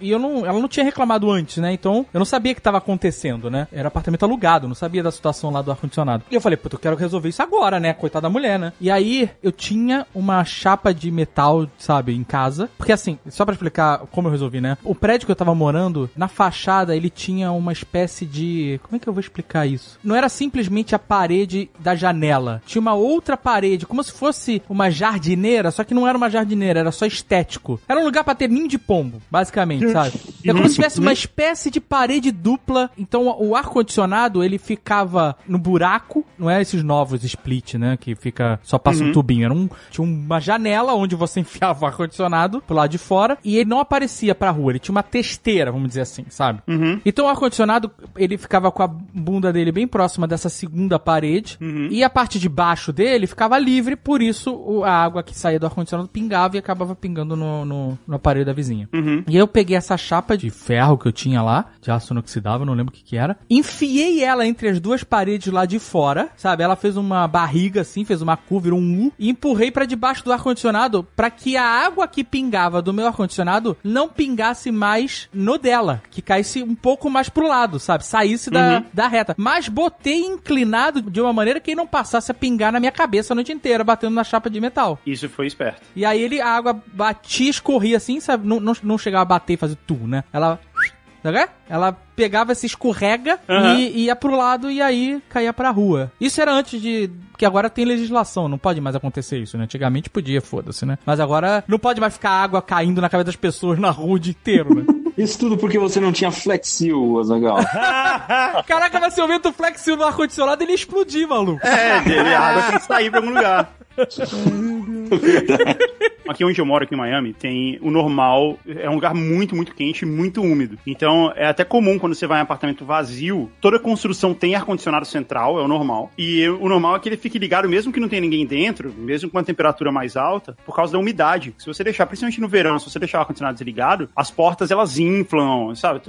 E eu não, ela não tinha reclamado antes, né? Então eu não sabia o que tava acontecendo, né? Era apartamento alugado, não sabia da situação lá do ar-condicionado. E eu falei, puta, eu quero resolver isso agora, né? Coitada da mulher, né? E aí eu tinha uma chapa de metal, sabe, em casa. Porque assim, só pra explicar como eu resolvi, né? O prédio que eu tava morando, na fachada, ele tinha uma espécie de. Como é que eu vou explicar isso? Não era simplesmente a parede da janela. Tinha uma outra parede, como se fosse uma jardineira, só que não era uma jardineira, era só estético. Era um lugar pra ter ninho de pombo, basicamente, sabe? É como se tivesse uma espécie de parede dupla. Então o ar-condicionado, ele ficava no buraco, não é esses novos split, né? Que fica, só passa um tubinho. Era um, tinha uma janela onde você enfiava o ar-condicionado pro lado de fora e ele não aparecia pra rua. Ele tinha uma testeira, vamos dizer assim, sabe? Então o ar-condicionado, ele ficava com a bunda dele bem próxima dessa segunda parede e a parte de baixo dele ficava livre, por isso a água que saía do ar-condicionado pingava e acabava pingando no, no, no aparelho da vizinha. E aí eu peguei essa chapa de ferro que eu tinha lá, de aço inoxidável, não lembro o que que era, enfiei ela entre as duas paredes lá de fora, sabe? Ela fez uma barriga assim, fez uma curva, virou um U, e empurrei pra debaixo do ar-condicionado pra que a água que pingava do meu ar-condicionado não pingasse mais no dela, que caísse um pouco mais pro lado, sabe? Saísse da, da reta. Mas botei inclinado de uma maneira que não passasse a pingar na minha cabeça a noite inteira, batendo na chapa de metal. Isso foi esperto. E aí ele, a água batia, escorria assim, sabe? Não, não, não chegava a bater e fazer tu, né? Ela. Sabe? Ela pegava, se escorrega Aham. e ia pro lado e aí caía pra rua. Isso era antes de. Porque agora tem legislação, não pode mais acontecer isso, né? Antigamente podia, foda-se, né? Mas agora não pode mais ficar água caindo na cabeça das pessoas na rua o dia inteiro, né? Isso tudo porque você não tinha Flexil, Azagal. Caraca, mas se eu vento flexível no ar-condicionado, ele ia explodir, maluco. É, dele, a água tem que sair pra algum lugar. Aqui onde eu moro, aqui em Miami, tem o normal, é um lugar muito, muito quente e muito úmido. Então é até comum quando você vai em apartamento vazio, toda construção tem ar-condicionado central, é o normal. E o normal é que ele fique ligado mesmo que não tenha ninguém dentro, mesmo com uma temperatura mais alta, por causa da umidade. Se você deixar, principalmente no verão, se você deixar o ar-condicionado desligado, as portas elas inflam, sabe?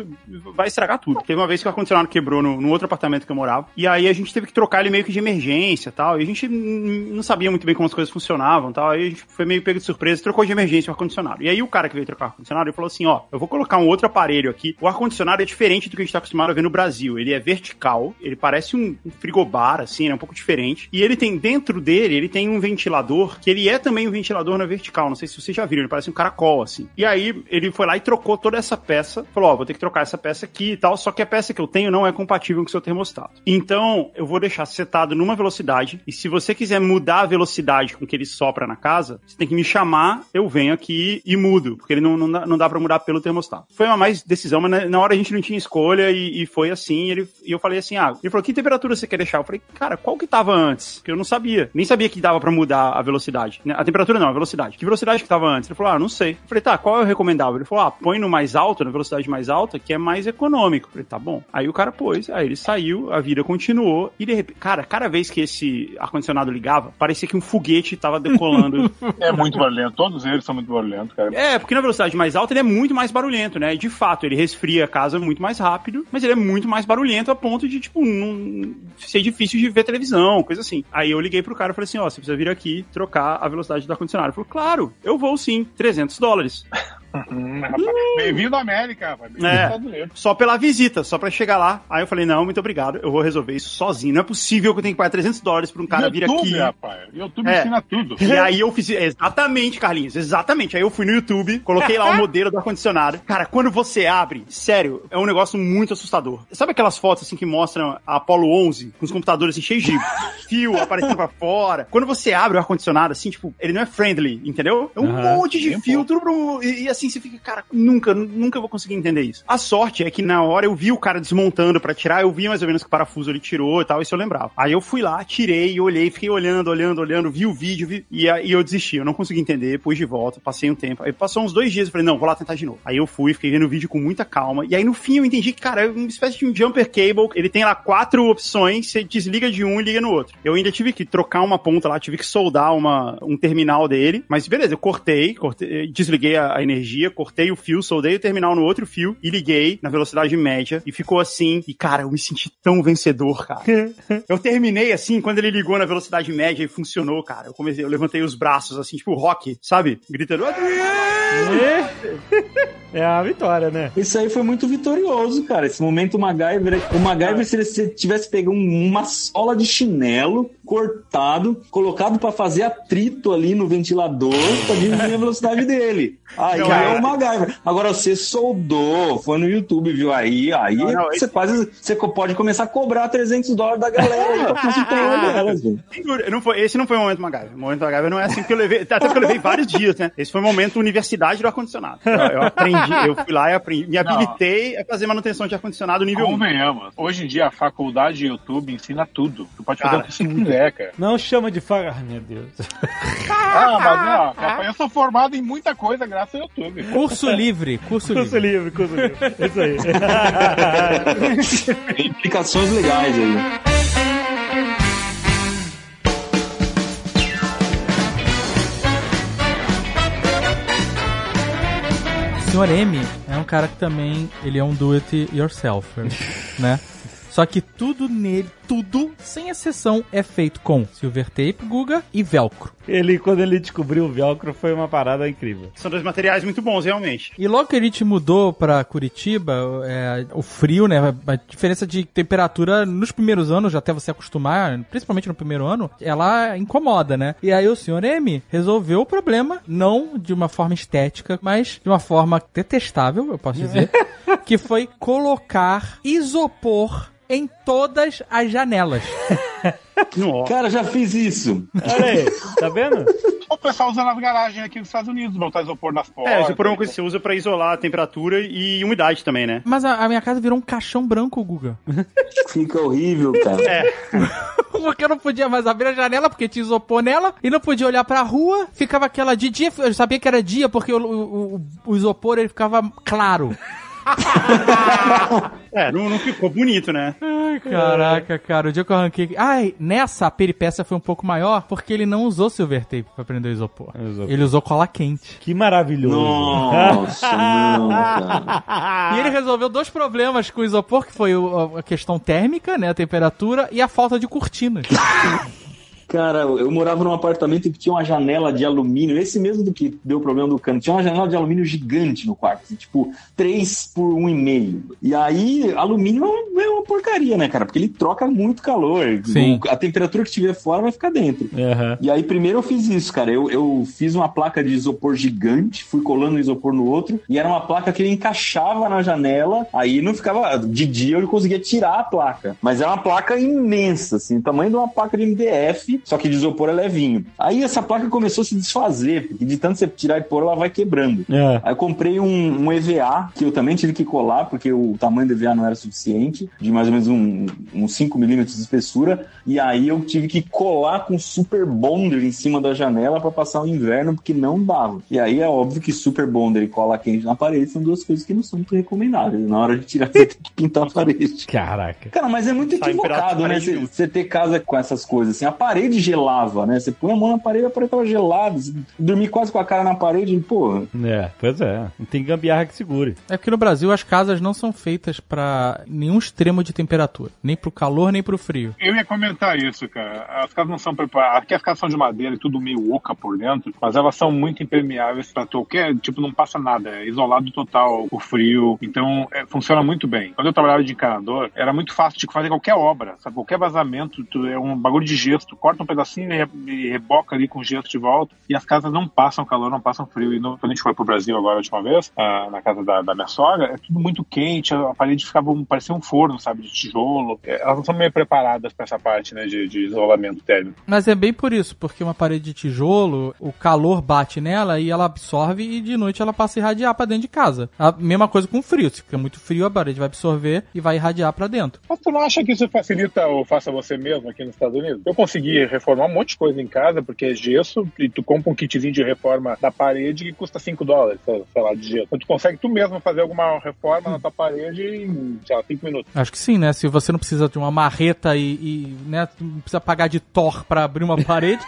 Vai estragar tudo. Teve uma vez que o ar-condicionado quebrou no, no outro apartamento que eu morava, e aí a gente teve que trocar ele meio que de emergência e tal. E a gente não sabia muito bem como as coisas funcionavam e tal. Aí a gente foi meio pego de surpresa trocou de emergência o ar-condicionado. E aí o cara que veio trocar o ar-condicionado, ele falou assim: ó, eu vou colocar um outro aparelho aqui. O ar-condicionado é diferente do que a gente tá acostumado a ver no Brasil. Ele é vertical, ele parece um, um frigobar, assim, né? Um pouco diferente. E ele tem dentro dele, ele tem um ventilador, que ele é também um ventilador na vertical. Não sei se vocês já viram, ele parece um caracol, assim. E aí ele foi lá e trocou toda essa peça. Falou: ó, vou ter que trocar essa peça aqui e tal. Só que a peça que eu tenho não é compatível com o seu termostato. Então, eu vou deixar setado numa velocidade. E se você quiser mudar a velocidade com que ele sopra na casa, você tem que me chamar eu venho aqui e mudo, porque ele não, não, dá, não dá pra mudar pelo termostato. Foi uma mais decisão, mas na, hora a gente não tinha escolha e, e foi assim. Ele, e eu falei assim: ah, ele falou, que temperatura você quer deixar? Eu falei, cara, qual que tava antes? Que eu não sabia. Nem sabia que dava pra mudar a velocidade. A temperatura não, a velocidade. Que velocidade que tava antes? Ele falou, ah, não sei. Eu falei, tá, qual é o recomendável? Ele falou, ah, põe no mais alto, na velocidade mais alta, que é mais econômico. Eu falei, tá bom. Aí o cara pôs, aí ele saiu, a vida continuou, e de repente, cara, cada vez que esse ar-condicionado ligava, parecia que um foguete tava decolando. É muito barulhento. Todos eles são muito barulhentos, cara. É, porque na velocidade mais alta ele é muito mais barulhento, né? E de fato, ele resfria a casa muito mais rápido, mas ele é muito mais barulhento a ponto de, tipo, não ser difícil de ver televisão, coisa assim. Aí eu liguei pro cara e falei assim: ó, você precisa vir aqui trocar a velocidade do ar-condicionado. Ele falou, claro, eu vou sim, 300 dólares. Hum. Bem-vindo à América, rapaz. É, só pela visita, só pra chegar lá. Aí eu falei, não, muito obrigado, eu vou resolver isso sozinho. Não é possível que eu tenha que pagar 300 dólares pra um cara vir YouTube, aqui. rapaz. YouTube É. ensina tudo. E aí eu fiz. Exatamente, Carlinhos, exatamente. Aí eu fui no YouTube, coloquei lá o modelo do ar-condicionado. Cara, quando você abre, sério, é um negócio muito assustador. Sabe aquelas fotos assim que mostram a Apollo 11 com os computadores assim, cheios de fio aparecendo pra fora? Quando você abre o ar-condicionado, assim, tipo, ele não é friendly, entendeu? É um Aham. monte de Bem tudo pro. E, e assim você fica, cara, nunca, nunca vou conseguir entender isso. A sorte é que na hora eu vi o cara desmontando pra tirar, eu vi mais ou menos que parafuso ele tirou e tal, isso eu lembrava. Aí eu fui lá, tirei, olhei, fiquei olhando, olhando, olhando, vi o vídeo, vi, e eu desisti, eu não consegui entender, pus de volta, passei um tempo. Aí passou uns dois dias, eu falei, não, vou lá tentar de novo. Aí eu fui, fiquei vendo o vídeo com muita calma, e aí no fim eu entendi que, cara, é uma espécie de um jumper cable, ele tem lá quatro opções, você desliga de um e liga no outro. Eu ainda tive que trocar uma ponta lá, tive que soldar uma, um terminal dele, mas beleza, eu cortei, cortei desliguei a, a energia, cortei o fio, soldei o terminal no outro fio e liguei na velocidade média e ficou assim. E cara, eu me senti tão vencedor, cara. eu terminei assim, quando ele ligou na velocidade média e funcionou, cara. Eu comecei, eu levantei os braços assim, tipo rock, sabe? Gritando, Adriano! É a vitória, né? Isso aí foi muito vitorioso, cara. Esse momento o MacGyver. O MacGyver, se ele se tivesse pegado um- uma sola de chinelo, cortado, colocado pra fazer atrito ali no ventilador pra diminuir a velocidade dele. Aí Não, é o MacGyver. Agora você soldou, foi no YouTube, viu? Aí, aí Não, não, você quase. Você pode começar a cobrar 300 dólares da galera aí pra consultar uma delas. Não foi, esse não foi o momento MacGyver. O momento MacGyver não é assim que eu levei. Até porque eu levei vários dias, né? Esse foi o momento universidade do ar-condicionado. Eu, eu aprendi, eu fui lá e aprendi, me habilitei a fazer manutenção de ar-condicionado nível 1. Convenhamos. Hoje em dia a faculdade de YouTube ensina tudo. Tu pode fazer Cara. o que você quiser, cara. Não chama de faga. Ai, meu Deus. Ah, mas não, eu sou formado em muita coisa graças ao YouTube. Curso livre, curso Curso livre. livre, curso livre. Isso aí. Tem implicações legais aí. Sr. M é um cara que também, ele é um do it yourself, né? Só que tudo nele, tudo, sem exceção, é feito com silver tape, Guga e velcro. Ele, quando ele descobriu o velcro, foi uma parada incrível. São dois materiais muito bons, realmente. E logo que a gente mudou pra Curitiba, é, o frio, né? A diferença de temperatura nos primeiros anos, até você acostumar, principalmente no primeiro ano, ela incomoda, né? E aí o Sr. M resolveu o problema, não de uma forma estética, mas de uma forma detestável, eu posso dizer, que foi colocar isopor em todas as janelas. Nossa. Cara, já fiz isso. Olha aí, tá vendo? O pessoal usa nas garagens aqui nos Estados Unidos, botar isopor nas portas. É, isopor é uma coisa que você usa pra isolar a temperatura e umidade também, né? Mas a, a minha casa virou um caixão branco, Guga. Fica horrível, cara. É. Porque eu não podia mais abrir a janela, porque tinha isopor nela, e não podia olhar pra rua, ficava aquela de dia, eu sabia que era dia, porque o, o, o- o isopor ele ficava claro. É, não, não ficou bonito, né? Ai, caraca, cara, o dia que eu arranquei. Ai, nessa a peripécia foi um pouco maior, porque ele não usou silver tape pra prender o isopor. Isopor. Ele usou cola quente. Que maravilhoso. Nossa, não, cara. E ele resolveu dois problemas com o isopor, que foi o- a questão térmica, né, a temperatura, e a falta de cortinas. Cara, eu morava num apartamento que tinha uma janela de alumínio, esse mesmo do que deu o problema do cano. Tinha uma janela de alumínio gigante no quarto, assim, tipo 3 por 1,5. E aí, alumínio é uma- é porcaria, né, cara? Porque ele troca muito calor. Sim. A temperatura que estiver fora vai ficar dentro. Aham. E aí, primeiro eu fiz isso, cara. Eu, eu fiz uma placa de isopor gigante, fui colando o isopor no outro, e era uma placa que ele encaixava na janela, aí não ficava. De dia eu conseguia tirar a placa. Mas era uma placa imensa, assim, tamanho de uma placa de MDF, só que de isopor é levinho. Aí essa placa começou a se desfazer, porque de tanto você tirar e pôr, ela vai quebrando. É. Aí eu comprei um, um EVA, que eu também tive que colar, porque o tamanho do EVA não era suficiente, de mais ou menos um, uns 5 milímetros de espessura, e aí eu tive que colar com super bonder em cima da janela para passar o inverno, porque não dava. E aí é óbvio que super bonder e cola quente na parede são duas coisas que não são muito recomendáveis. Na hora de tirar, você tem que pintar a parede. Caraca. Cara, mas é muito equivocado, né? você ter casa com essas coisas assim. A parede gelava, né? Você põe a mão na parede, a parede tava gelada. Você dormir quase com a cara na parede, porra. É, pois é. Não tem gambiarra que segure. É que no Brasil as casas não são feitas pra nenhum extremo de temperatura. Nem pro calor, nem pro frio. Eu ia comentar isso, cara. As casas não são preparadas. Aqui as casas são de madeira e tudo meio oca por dentro, mas elas são muito impermeáveis pra qualquer. Tipo, não passa nada. É isolado total o frio. Então, é, funciona muito bem. Quando eu trabalhava de encanador, era muito fácil de fazer qualquer obra, sabe? Qualquer vazamento, tu- é um bagulho de gesso. Tu corta um pedacinho e re- reboca ali com gesso de volta. E as casas não passam calor, não passam frio. E no- quando a gente foi pro Brasil agora a última vez, ah, na casa da, da minha sogra, é tudo muito quente. A, parede ficava parecia um forno, sabe? De tijolo. É, Elas não são meio preparadas pra essa parte, né? De, de isolamento térmico. Mas é bem por isso, porque uma parede de tijolo, o calor bate nela e ela absorve e de noite ela passa a irradiar pra dentro de casa. A mesma coisa com frio. Se fica muito frio, a parede vai absorver e vai irradiar pra dentro. Mas tu não acha que isso facilita o faça você mesmo aqui nos Estados Unidos? Eu consegui reformar um monte de coisa em casa, porque é gesso, e tu compra um kitzinho de reforma da parede que custa 5 dólares, sei lá, de gesso. Então tu consegue tu mesmo fazer alguma reforma na tua parede em, sei lá, 5 minutos. Acho que sim, né? Se você não precisa de uma marreta e, e, né, não precisa pagar de Thor pra abrir uma parede.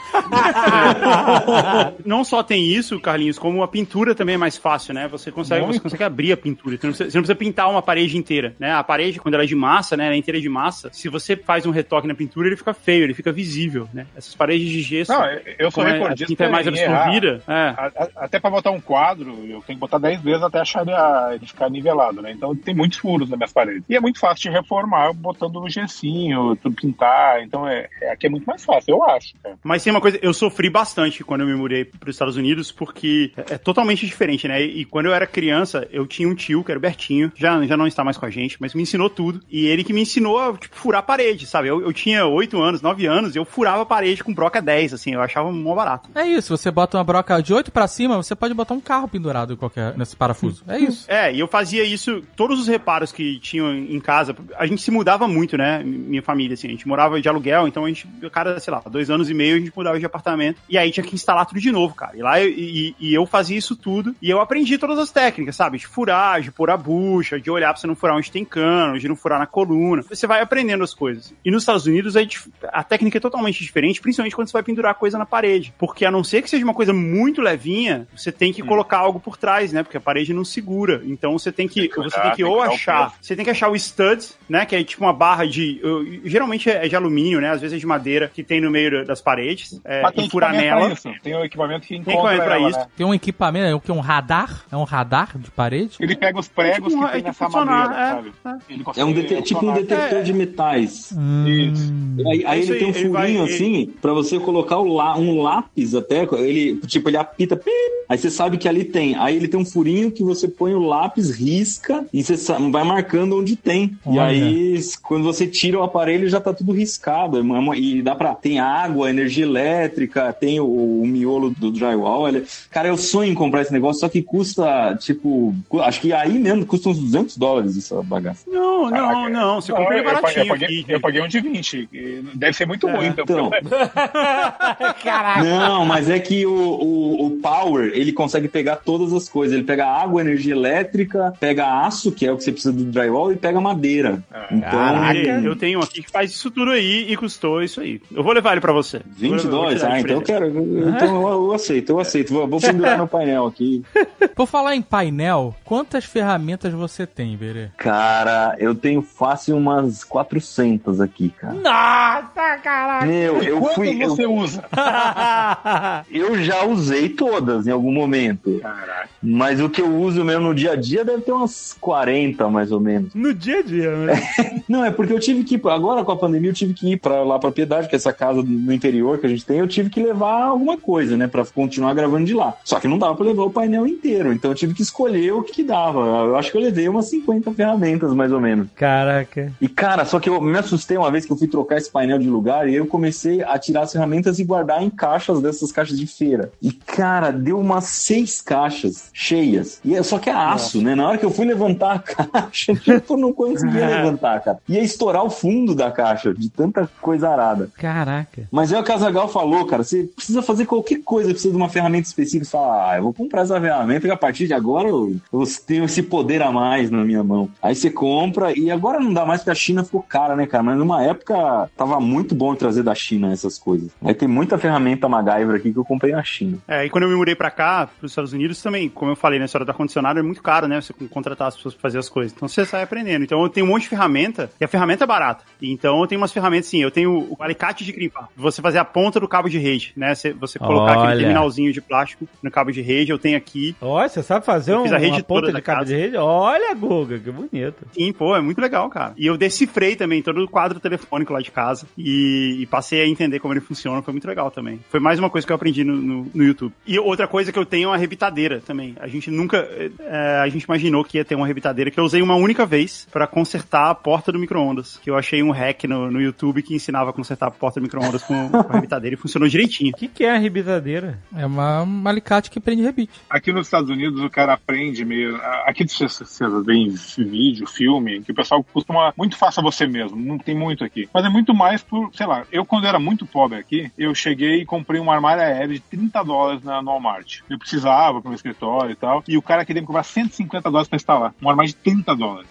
Não só tem isso, Carlinhos, como a pintura também é mais fácil, né? Você consegue, você consegue abrir a pintura. Você não, precisa, você não precisa pintar uma parede inteira, né? A parede, quando ela é de massa, né? Ela é inteira de massa. Se você faz um retoque na pintura, ele fica feio, ele fica visível, né? Essas paredes de gesso. Não, eu- sou é, a recordista tinta é mais em errar. absorvida. É. A- a- Até pra botar um quadro, eu tenho que botar 10 vezes até achar ele, a- ele ficar nivelado, né? Então tem muitos furos nas minhas paredes. E é muito fácil de reformar botando no gessinho, tudo pintar. Então é, é- aqui é muito mais fácil, eu acho. cara. Mas tem uma coisa, eu sofri bastante quando eu me mudei para os Estados Unidos, porque é é totalmente diferente, né? E quando eu era criança, eu tinha um tio, que era o Bertinho, já, já não está mais com a gente, mas me ensinou tudo. E ele que me ensinou a, tipo, furar a parede, sabe? Eu, eu tinha 8 anos, 9 anos, e eu furava a parede com broca 10, assim, eu achava mó barato. É isso, você bota uma broca de 8 pra cima, você pode botar um carro pendurado qualquer, nesse parafuso. É isso. É, e eu fazia isso, todos os reparos que tinham em casa, a gente se mudava muito, né? Minha família, assim, a gente morava de aluguel, então a gente, cada, sei lá, dois anos e meio a gente mudava de apartamento, e aí tinha que instalar tudo de novo, cara. E lá eu, e, e eu fazia isso tudo, e eu aprendi todas as técnicas, sabe? De furar, de pôr a bucha, de olhar pra você não furar onde tem cano, de não furar na coluna. Você vai aprendendo as coisas. E nos Estados Unidos a, dif- a técnica é totalmente diferente, principalmente quando você vai pendurar coisa na parede. Porque a não ser que seja uma coisa muito levinha, você tem que colocar algo por trás, né? Porque a parede não segura. Então você tem que, você tem que tem ou que dar o achar, você tem que achar o stud, né? Que é tipo uma barra de, geralmente é de alumínio, né? Às vezes é de madeira que tem no meio das paredes, é, Mas tem e furar nela. pra isso. Tem um equipamento que Tem encontra equipamento pra ela, isso. né? Tem um equipamento, é o que? Um radar? É um radar de parede? Ele pega os pregos tipo um- que tem é tipo nessa madeira, é, sabe? Ele É consegue um tipo um É. de metais. Isso. Aí, aí É isso ele tem um furinho assim, pra você colocar o lá, um lápis até, ele, tipo, ele apita, pip, aí você sabe que ali tem. Aí ele tem um furinho que você põe o lápis, risca, e você vai marcando onde tem. E Olha. aí, quando você tira o aparelho, já tá tudo riscado. É E dá pra. Tem água, energia elétrica, tem o, o miolo do drywall. Ele... Cara, eu sonho em comprar esse negócio, só que custa, tipo, acho que aí mesmo custa uns 200 dólares essa bagaça. Não, não, Caraca. não. Você Não, compra ele eu, paguei, baratinho eu, paguei, eu paguei um de 20. e Deve ser muito É, ruim, então. Então. Não, mas é que o, o, o Power, ele consegue pegar todas as coisas. Ele pega água, energia elétrica, pega aço, que é o que você precisa do drywall, e pega madeira. então, Caraca, eu tenho um aqui que faz isso tudo aí e custou isso aí. Eu vou levar ele pra você. 20 Vou- vou dólares? Ah, então eu quero. Então eu, eu aceito, eu aceito. Vou, vou pendurar no painel aqui. Por falar em painel, quantas ferramentas você tem, Berê? Cara, eu tenho fácil umas 400 aqui, cara. Nossa, caralho! Meu, eu Quanto fui. Eu, você usa? eu já usei todas em algum momento. Caraca. Mas o que eu uso mesmo no dia a dia deve ter umas 40, mais ou menos. No dia a dia, né? Não, é porque eu tive que, agora com a pandemia, eu tive que ir pra, lá pra Piedade, que é essa casa no interior que a gente tem, eu tive que levar alguma coisa, né, pra continuar gravando de lá. Só que não dava pra levar o painel inteiro, então eu tive que escolher o que, que dava. Eu acho que eu levei umas 50 ferramentas, mais ou menos. Caraca. E cara, só que eu me assustei uma vez que eu fui trocar esse painel de lugar e eu comecei a tirar as ferramentas e guardar em caixas dessas caixas de feira. E cara, deu umas seis caixas cheias. E é- só que é aço, né? Na hora que eu fui levantar a caixa, tipo, eu não conseguia levantar, cara. Ia estourar o fundo da caixa de tanta coisa arada. Caraca. Mas é o que a Zagal falou, cara. Você precisa fazer qualquer coisa, precisa de uma ferramenta específica. Você fala, ah, eu vou comprar essa ferramenta que a partir de agora eu, eu tenho esse poder a mais na minha mão. Aí você compra e agora não dá mais porque a China ficou cara, né, cara? Mas numa época tava muito bom trazer da China essas coisas. Aí tem muita ferramenta MacGyver aqui que eu comprei na China. É, e quando eu me mudei pra cá, pros Estados Unidos também, como eu falei, na história do ar-condicionado é muito caro, né? Você contratar as pessoas pra fazer as coisas. Então você sai aprendendo. Então eu tenho um monte de ferramenta e a ferramenta é barata. Então eu tenho umas ferramentas, sim. Eu tenho o alicate de crimpar. Você fazer a ponta do cabo de rede, né? Você, você colocar Olha. aquele terminalzinho de plástico no cabo de rede. Eu tenho aqui. Olha, você sabe fazer um, fiz a rede uma ponta de cabo casa. de rede? Olha, Guga, que bonito. Sim, pô, é muito legal, cara. E eu decifrei também todo o quadro telefônico lá de casa e, e passei a entender como ele funciona. Foi muito legal também. Foi mais uma coisa que eu aprendi no, no, no YouTube. E outra coisa que eu tenho é uma rebitadeira também. A gente nunca. é, a gente imaginou que ia ter uma rebitadeira que eu usei uma única vez pra consertar a porta do micro-ondas. Que eu achei um hack no, no YouTube que ensinava a consertar a porta do micro-ondas com, com a rebitadeira e funcionou direitinho. O que, que é a rebitadeira? É uma, um alicate que prende rebite. Aqui nos Estados Unidos o cara aprende meio. Aqui vocês veem vídeo, filme, que o pessoal costuma. Muito faça você mesmo, não tem muito aqui. Mas é muito mais por, sei lá, eu quando era muito pobre aqui, eu cheguei e comprei um armário aéreo de 30 dólares na, no Walmart. Eu precisava pro meu escritório e tal. E o cara queria me cobrar 150 dólares pra instalar. Um armário de 30 dólares.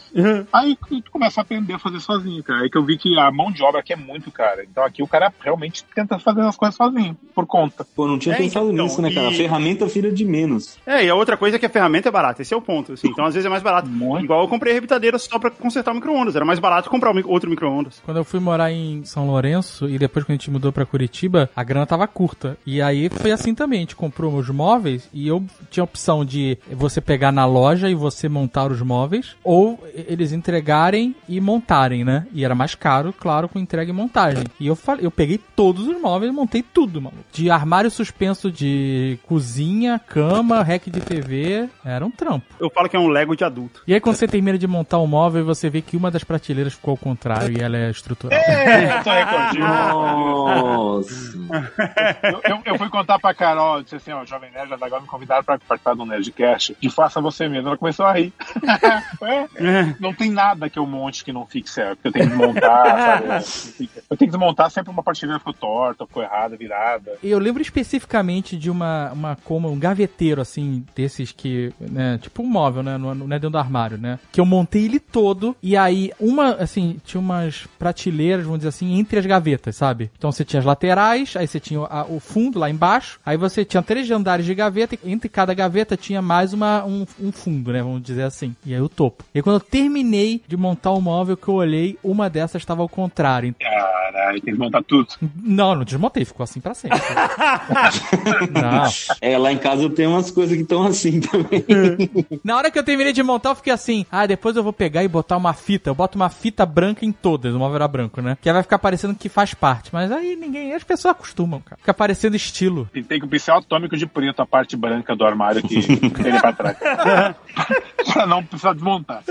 Aí tu começa a aprender a fazer sozinho, cara. Aí que eu vi que a mão de obra aqui é muito cara. Então aqui o cara realmente tenta fazer as coisas sozinho, por conta. Pô, não tinha É, pensado então, nisso, né, cara? e- A ferramenta filha de menos. É, e a outra coisa é que a ferramenta é barata. Esse é o ponto, assim. Então às vezes é mais barato. Muito. Igual eu comprei a rebitadeira só pra consertar o micro-ondas. Era mais barato comprar outro micro-ondas. Quando eu fui morar em São Lourenço e depois que a gente mudou pra Curitiba, a grana tava curta. E aí foi assim também, a gente comprou os móveis e eu tinha a opção de você pegar na loja e você montar os móveis, ou eles entregarem e montarem, né? E era mais caro, claro, com entrega e montagem. E eu falei, eu peguei todos os móveis e montei tudo, maluco. De armário suspenso de cozinha, cama, rack de TV, era um trampo. Eu falo que é um Lego de adulto. E aí quando você termina de montar o móvel, você vê que uma das prateleiras ficou ao contrário e ela é estrutural. É, eu tô recordinho. Nossa. Eu, eu, eu fui contar pra Carol, disse assim, ó, Jovem Nerd agora me convidaram pra participar do Nerdcast de Faça Você Mesmo. Ela começou a rir. É, não tem nada que eu monte que não fique certo, que eu tenho que desmontar, sabe? Eu tenho que desmontar sempre uma prateleira ficou torta, ficou errada, virada. Eu lembro especificamente de uma, uma coma, um gaveteiro, assim, desses que, né, tipo um móvel, né, não não é dentro do armário, né, que eu montei ele todo, e aí uma, assim, tinha umas prateleiras, vamos dizer assim, entre as gavetas, sabe? Então você tinha as laterais, aí você tinha a- o fundo lá embaixo, aí você tinha três andares de gaveta, e entre cada gaveta tinha mais uma, um, um fundo, né, vamos dizer assim, e aí o topo. E quando eu terminei de montar o móvel que eu olhei, uma dessas estava ao contrário. Caralho, tem que montar tudo. Não, não desmontei, ficou assim pra sempre. não. É, lá em casa eu tenho umas coisas que estão assim também. Na hora que eu terminei de montar, eu fiquei assim: ah, depois eu vou pegar e botar uma fita. Eu boto uma fita branca em todas, o móvel era branco, né? Que aí vai ficar parecendo que faz parte. Mas aí ninguém, as pessoas acostumam, cara. Fica parecendo estilo. E tem que o pincel atômico de preto, a parte branca do armário que tem ali pra trás. pra não precisar desmontar.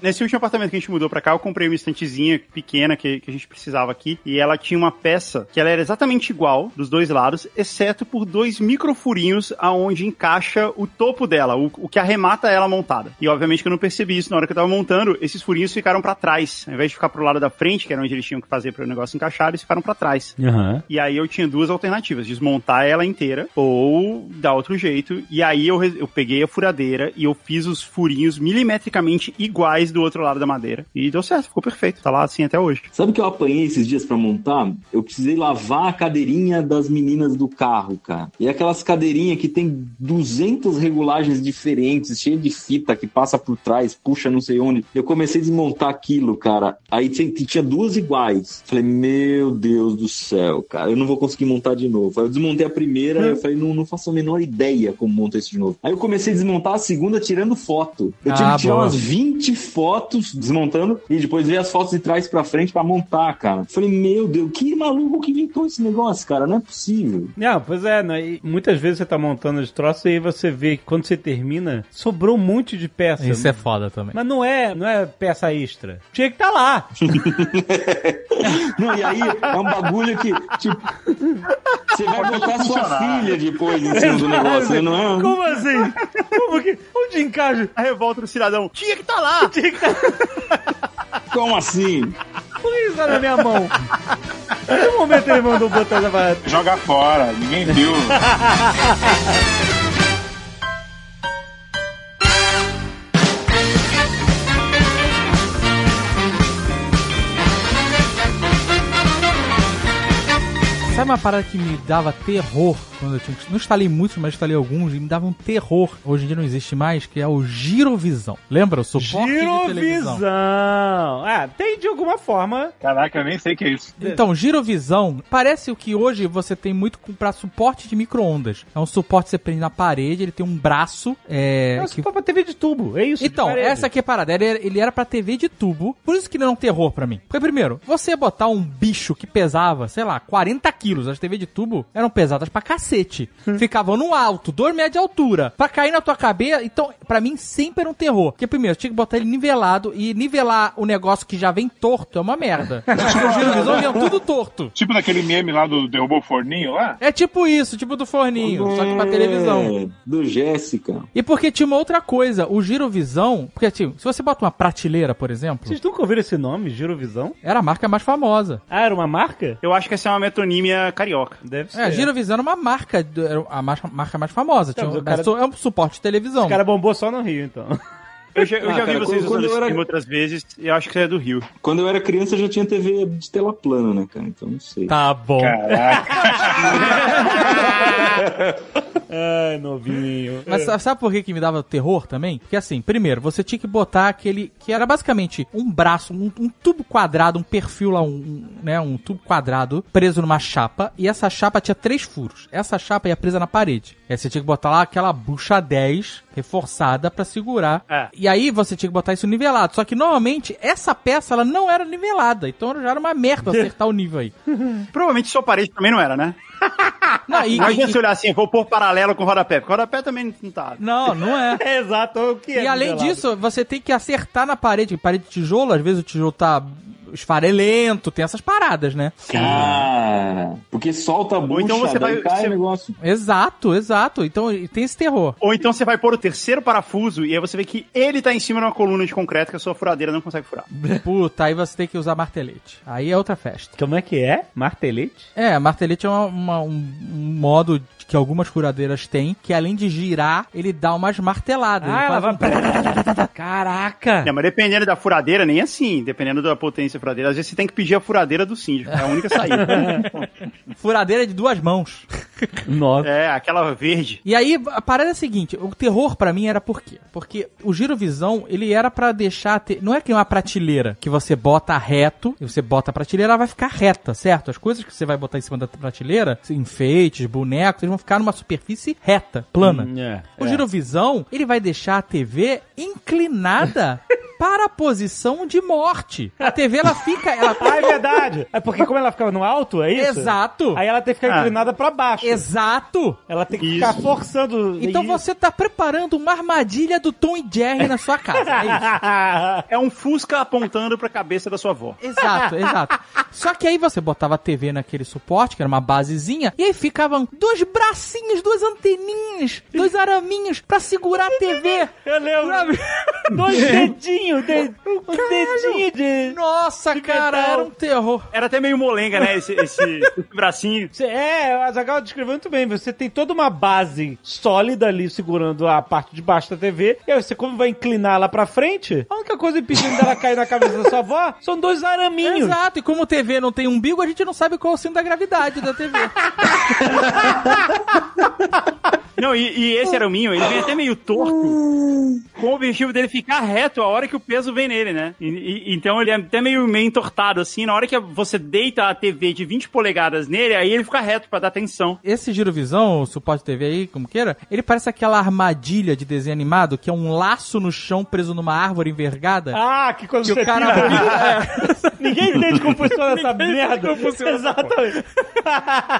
Nesse último apartamento que a gente mudou pra cá, eu comprei uma estantezinha pequena que, que a gente precisava aqui. E ela tinha uma peça que ela era exatamente igual dos dois lados, exceto por dois microfurinhos aonde encaixa o topo dela, o, o que arremata ela montada. E obviamente que eu não percebi isso na hora que eu tava montando. Esses furinhos ficaram pra trás. Ao invés de ficar pro lado da frente, que era onde eles tinham que fazer para o negócio encaixar, eles ficaram pra trás. Aham. E aí eu tinha duas alternativas: desmontar ela inteira ou dar outro jeito. E aí eu, eu peguei a furadeira e eu fiz os furinhos milimetricamente iguais do outro lado da madeira. E deu certo, ficou perfeito. Tá lá assim até hoje. Sabe o que eu apanhei esses dias pra montar? Eu precisei lavar a cadeirinha das meninas do carro, cara. E aquelas cadeirinhas que tem 200 regulagens diferentes, cheia de fita que passa por trás, puxa não sei onde. Eu comecei a desmontar aquilo, cara. Aí tinha duas iguais. Falei, meu Deus do céu, cara, eu não vou conseguir montar de novo. Aí eu desmontei a primeira e eu falei, não, não faço a menor ideia como montar isso de novo. Aí eu comecei a desmontar a segunda tirando foto. Eu tive Ah, que tirar boa. umas 20 fotos desmontando e depois ver as fotos de trás pra frente pra montar, cara. Falei, meu Deus, que maluco que inventou esse negócio, cara? Não é possível. Não, pois é, né? E muitas vezes você tá montando os troços e aí você vê que quando você termina, sobrou um monte de peça. Isso é foda também. Mas não é, não é peça extra. Tinha que estar tá lá. Não, e aí é um bagulho que, tipo, você vai botar sua filha depois em cima do negócio, né? Não é? Como assim? Como que? Onde encaixa? A revolta do cidadão. Tinha que tá lá! Tinha que tá... Como assim? Por que isso tá na minha mão? Em que momento ele mandou botar essa? Joga fora, ninguém viu. uma parada que me dava terror quando eu tinha. Não instalei muitos, mas instalei alguns e me dava um terror. Hoje em dia não existe mais, que é o Girovisão. Lembra? O suporte de televisão. Girovisão. Ah, tem de alguma forma. Caraca, eu nem sei o que é isso. Então, girovisão parece o que hoje você tem muito pra suporte de micro-ondas. É um suporte que você prende na parede, ele tem um braço. É, É que- só pra TV de tubo. É isso. Então, essa aqui é a parada. Ele, era- ele era pra TV de tubo. Por isso que ele era um terror pra mim. Porque, primeiro, você botar um bicho que pesava, sei lá, 40 quilos. As TV de tubo eram pesadas pra cacete. Ficavam no alto, 2 metros de altura. Pra cair na tua cabeça. Então, pra mim, sempre era um terror. Porque, primeiro, tinha que botar ele nivelado. E nivelar o negócio que já vem torto é uma merda. Acho que o girovisor vinha tudo torto. Tipo daquele meme lá do derrubou o forninho lá? É tipo isso, tipo do forninho, só que pra televisão. É, do Jéssica. E porque tinha uma outra coisa, o girovisão, porque tipo, se você bota uma prateleira, por exemplo, Vocês nunca ouviram esse nome, Girovisão? era a marca mais famosa. Ah, era uma marca? Eu acho que essa é uma metonímia carioca. Deve ser. É, Girovisão era uma marca, era a marca, marca mais famosa. Então, Tinha, o cara- é um suporte de televisão. O cara bombou só no Rio, então. Eu já, eu Ah, já vi cara, vocês quando- quando eu era- outras vezes e eu acho que você é do Rio. Quando eu era criança já tinha TV de tela plana, né, cara? Então não sei. Tá bom. Caraca. Ai, novinho. Mas sa- sabe por que, que me dava terror também? Porque assim, primeiro, você tinha que botar aquele. que era basicamente um braço, um, um tubo quadrado, um perfil lá, um, um, né? Um tubo quadrado preso numa chapa. E essa chapa tinha três furos. Essa chapa ia presa na parede. Aí você tinha que botar lá aquela bucha 10 reforçada pra segurar. É. E aí você tinha que botar isso nivelado. Só que normalmente essa peça ela não era nivelada. Então já era uma merda acertar o nível aí. Provavelmente sua parede também não era, né? Não, e- Imagina e- se olhar assim, vou pôr paralelo com o rodapé. Porque o rodapé também não tá. não, não é. Exato, o que é E além nivelado? disso, você tem que acertar na parede. Parede de tijolo, às vezes o tijolo tá esfarelento, tem essas paradas, né? Cara, porque solta a bucha, então você daí vai- cai você- o negócio. Exato, exato. Então tem esse terror. Ou então você vai pôr o terceiro parafuso e aí você vê que ele tá em cima de uma coluna de concreto que a sua furadeira não consegue furar. Puta, aí você tem que usar martelete. Aí é outra festa. Como é que é? Martelete? É, martelete é uma- uma- um, um modo que algumas furadeiras têm, que além de girar, ele dá umas marteladas. Ah, Ele ela vai... um- Caraca! É, mas dependendo da furadeira, nem assim. Dependendo da potência da furadeira. Às vezes você tem que pedir a furadeira do síndico. É a única saída. Furadeira de duas mãos. Nossa. é, aquela verde. E aí, a parada é a seguinte, o terror pra mim era por quê? Porque o girovisão, ele era pra deixar, ter, não é que é uma prateleira que você bota reto, e você bota a prateleira, ela vai ficar reta, certo? As coisas que você vai botar em cima da prateleira, enfeites, bonecos, eles vão ficar numa superfície reta, plana. É, O é. girovisão, ele vai deixar a TV inclinada para a posição de morte. A TV, ela fica, ela Ah, é verdade. É porque como ela ficava no alto, é isso? Exato. Aí ela tem que ficar Ah. inclinada pra baixo. Exato. Ela tem que Isso. ficar forçando. Então isso. você tá preparando uma armadilha do Tom e Jerry na sua casa. É isso. É um Fusca apontando pra cabeça da sua avó. Exato, exato. Só que aí você botava a TV naquele suporte, que era uma basezinha, e aí ficavam dois bracinhos, duas anteninhas, dois araminhos pra segurar a TV. Eu lembro. Dois dedinhos, de... uns dedinhos de. Nossa, De cara, metal. era um terror. Era até meio molenga, né? Esse, esse, bracinho. Você- É, o Azaghal descreveu muito bem. Você tem toda uma base sólida ali segurando a parte de baixo da TV. E aí você, como vai inclinar lá pra frente, a única coisa impedindo dela cair na cabeça da sua avó são dois araminhos. Exato, e como TV não tem umbigo, a gente não sabe qual é o sino da gravidade da TV. Não, e, e esse araminho, ele vem até meio torto, com o objetivo dele ficar reto a hora que o peso vem nele, né? E- e- então ele é até meio, meio entortado, assim, na hora que você deita a TV de 20 polegadas nele, aí ele fica reto pra dar tensão. Esse girovisão, o suporte TV aí, como queira, ele parece aquela armadilha de desenho animado que é um laço no chão preso numa árvore envergada. Ah, que quando Que o você cara tira... Ninguém entende como funciona essa merda. como funciona essa Exatamente.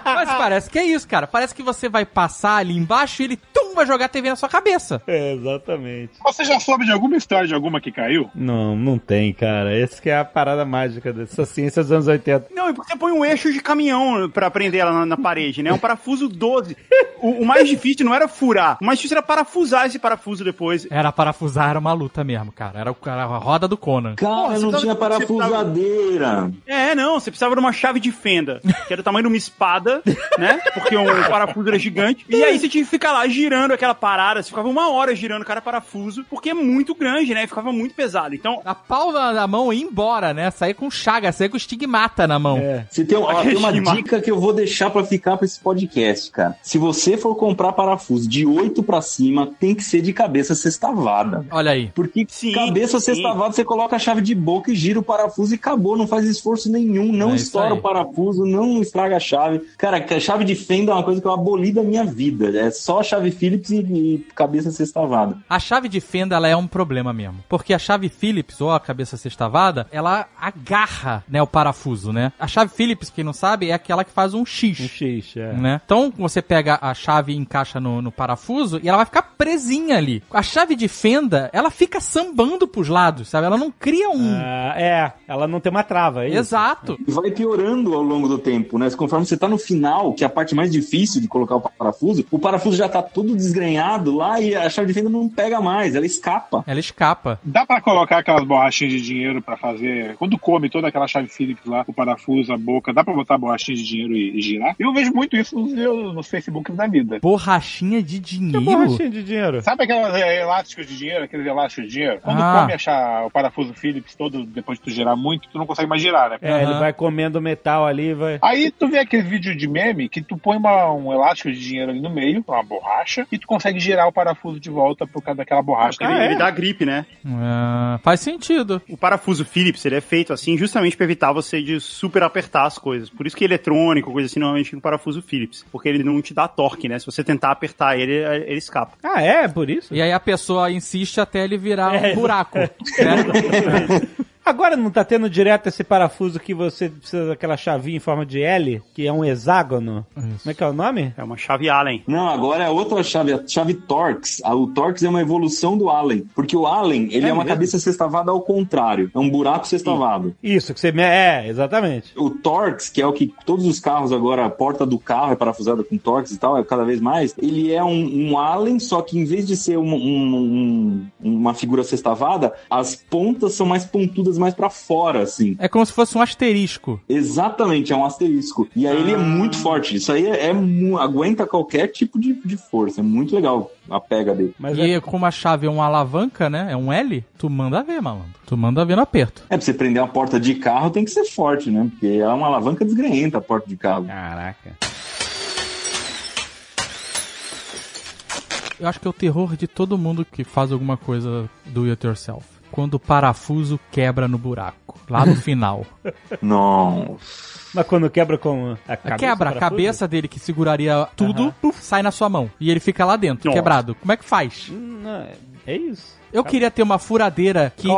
Mas parece que é isso, cara. Parece que você vai passar ali embaixo e ele, tum, vai jogar a TV na sua cabeça. É, exatamente. Você já soube de alguma história de alguma que caiu? Não, não tem, cara. Essa que é a parada mágica dessa ciência dos anos 80. Não, e porque você põe um eixo de caminhão pra prender ela na, na parede, né? Um parafuso 12. O, o mais difícil não era furar, o mais difícil era parafusar esse parafuso depois. Era parafusar, era uma luta mesmo, cara. Era, o- era a roda do Conan. Cara, Pô, não tinha parafusadeira. É, não, você precisava de uma chave de fenda, que era o tamanho de uma espada, né? Porque um parafuso era gigante. E aí você tinha que ficar lá girando aquela parada, você ficava uma hora girando cada parafuso, porque é muito grande, né? Ficava muito pesado. Então, A pau na, na mão e ir embora, né? Sair com chaga, sair com estigmata na mão. É. Você tem, ó, tem uma dica que eu vou deixar pra ficar pra esse podcast, cara. Se você for comprar parafuso de 8 pra cima, tem que ser de cabeça sextavada. Olha aí. Porque Sim, cabeça sim. sextavada, você coloca a chave de boca e gira o parafuso e acabou. Não faz esforço nenhum, não É estoura o parafuso, não estraga a chave. Cara, que a chave de fenda é uma coisa que eu aboli da minha vida. É só a chave Phillips e, e cabeça sextavada. A chave de fenda, ela é um problema mesmo. Porque a chave Phillips, ou a cabeça sextavada, ela agarra, né, o parafuso, né? A chave Phillips, quem não sabe, é aquela que faz um X. Um X, é. Né? Então você pega a chave e encaixa no, no parafuso e ela vai ficar presinha ali. A chave de fenda, ela fica sambando pros lados, sabe? Ela não cria um. Ah, é, ela não tem uma trava, é isso? Exato. E vai piorando ao longo do tempo, né? Conforme você tá no final, que é a parte mais difícil de colocar o parafuso, o parafuso já tá todo desgrenhado lá e a chave de fenda não pega mais, ela escapa. Ela escapa. Dá pra colocar aquelas borrachinhas de dinheiro pra fazer. Quando come toda aquela chave Phillips lá, o parafuso, a boca, dá pra botar borrachinha de dinheiro e, e girar? Eu vejo muito isso nos, meus- nos Facebooks da vida. Borrachinha de Que dinheiro. borrachinha de dinheiro? Sabe aquelas é, elásticos de dinheiro, aqueles elásticos de dinheiro? Quando Ah. come achar o parafuso Phillips todo, depois de tu girar muito, tu não consegue mais girar, né? É, Aham. ele vai comendo metal ali, vai... Aí tu vê aquele vídeo de meme que tu põe uma- um elástico de dinheiro ali no meio, uma borracha, e tu consegue girar o parafuso de volta por causa daquela borracha. ele, Ah, é? ele dá gripe, né? Ah, faz sentido. O parafuso Phillips, ele é feito assim justamente pra evitar você de super apertar as coisas. Por isso que eletrônico, coisa assim, normalmente fica o parafuso Phillips. Porque ele não te dá torque, né? Se você tentar apertar ele, ele escapa. Ah, é? Por isso? E aí a pessoa insiste até ele virar É, um buraco. né? Agora não tá tendo direto esse parafuso que você precisa daquela chavinha em forma de L, que é um hexágono. Como é que é o nome? É uma chave Allen. Não, agora é outra chave, a chave Torx. A- O Torx é uma evolução do Allen. Porque o Allen, ele é, É uma mesmo? cabeça sextavada ao contrário. É um buraco sextavado. Isso, que você... me- É, exatamente. O Torx, que é o que todos os carros agora, a porta do carro é parafusada com Torx e tal, é cada vez mais. Ele é um, um Allen, só que em vez de ser um- um- um- uma figura sextavada, as pontas são mais pontudas mais pra fora, assim. É como se fosse um asterisco. Exatamente, é um asterisco. E aí ele é muito forte. Isso aí é, é aguenta qualquer tipo de, de força. É muito legal a pega dele. Mas e é... como a chave é uma alavanca, né? É um L, tu manda ver, malandro. Tu manda ver no aperto. É, pra você prender uma porta de carro tem que ser forte, né? Porque é uma alavanca desgrenhenta a porta de carro. Caraca. Eu acho que é o terror de todo mundo que faz alguma coisa do it yourself. Quando o parafuso quebra no buraco. Lá no final. Não. Mas quando quebra com a cabeça... quebra a cabeça dele que seguraria tudo, puf, sai na sua mão. E ele fica lá dentro, Nossa. quebrado. Como é que faz? Hum, não, é- É isso. Eu queria ter uma furadeira que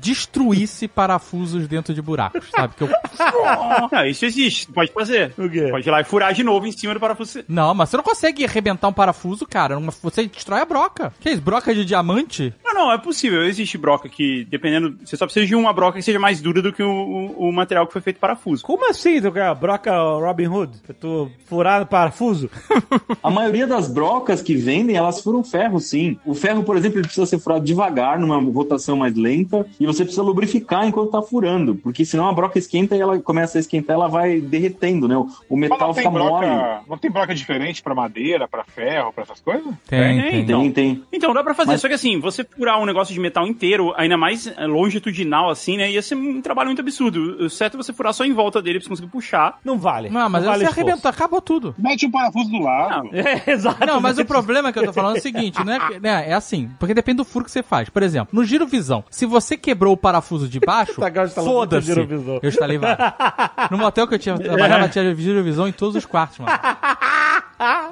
destruísse parafusos dentro de buracos, sabe? Que eu... Não, isso existe. Pode fazer. O quê? Pode ir lá e furar de novo em cima do parafuso. Não, mas você não consegue arrebentar um parafuso, cara. Você destrói a broca. Que isso? Broca de diamante? Não, não, é possível. Existe broca que, dependendo. Você só precisa de uma broca que seja mais dura do que o, o- o material que foi feito parafuso. Como assim, tu quer broca Robin Hood? Pra tu furar no parafuso? A maioria das brocas que vendem, elas furam ferro, sim. O ferro, por exemplo, ele precisa ser furado devagar, numa rotação mais lenta, e você precisa lubrificar enquanto tá furando, porque senão a broca esquenta e ela começa a esquentar, ela vai derretendo, né? O, metal não tem, fica mole. broca, não tem broca diferente pra madeira, pra ferro, pra essas coisas? Tem, É, tem. então. Tem, tem. Então dá pra fazer, Mas- só que assim, você furar um negócio de metal inteiro, ainda mais eh, longitudinal assim, né, ia ser um trabalho muito absurdo. O certo é você furar só em volta dele pra você conseguir puxar. Não vale. Não, mas não vale você esforço. arrebentou, acabou tudo. Mete um parafuso do lado. Não. É, exato. Não, mas o problema que eu tô falando é o seguinte, não é, né, é assim, porque depende do furo que você faz. Por exemplo, no girovisão, se você quebrou o parafuso de baixo, muito foda-se. Eu instalei vários. No motel que eu tinha trabalhava, tinha girovisão em todos os quartos, mano.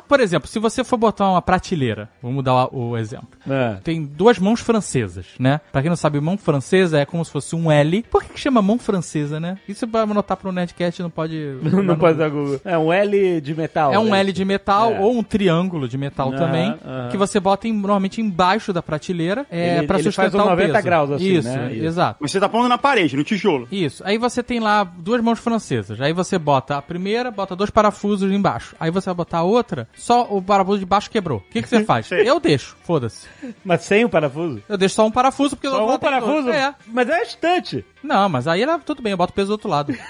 Por exemplo, se você for botar uma prateleira, vamos dar o, o exemplo. É. Tem duas mãos francesas, né? Pra quem não sabe, mão francesa é como se fosse um L. Por que, que chama mão francesa, né? Isso pra anotar pro Nerdcast não pode... Não pode dar Google. É um L de metal. É um né? L de metal É. ou um triângulo de metal Aham, também, aham. que você bota em- normalmente embaixo da prateleira é, Ele- pra ele sustentar faz um o 90 peso. graus assim, Isso, né? Isso. exato. Mas você tá pondo na parede, no tijolo. Isso. Aí você tem lá duas mãos francesas. Aí você bota a primeira, bota dois parafusos embaixo. Aí você vai botar a outra, só o parafuso de baixo quebrou. O que, que você faz? Eu deixo, foda-se. Mas sem o parafuso? Eu deixo só um parafuso, porque Só um lado tem dois. parafuso? É. Mas é estante. Não, mas aí era tudo bem, eu boto o peso do outro lado.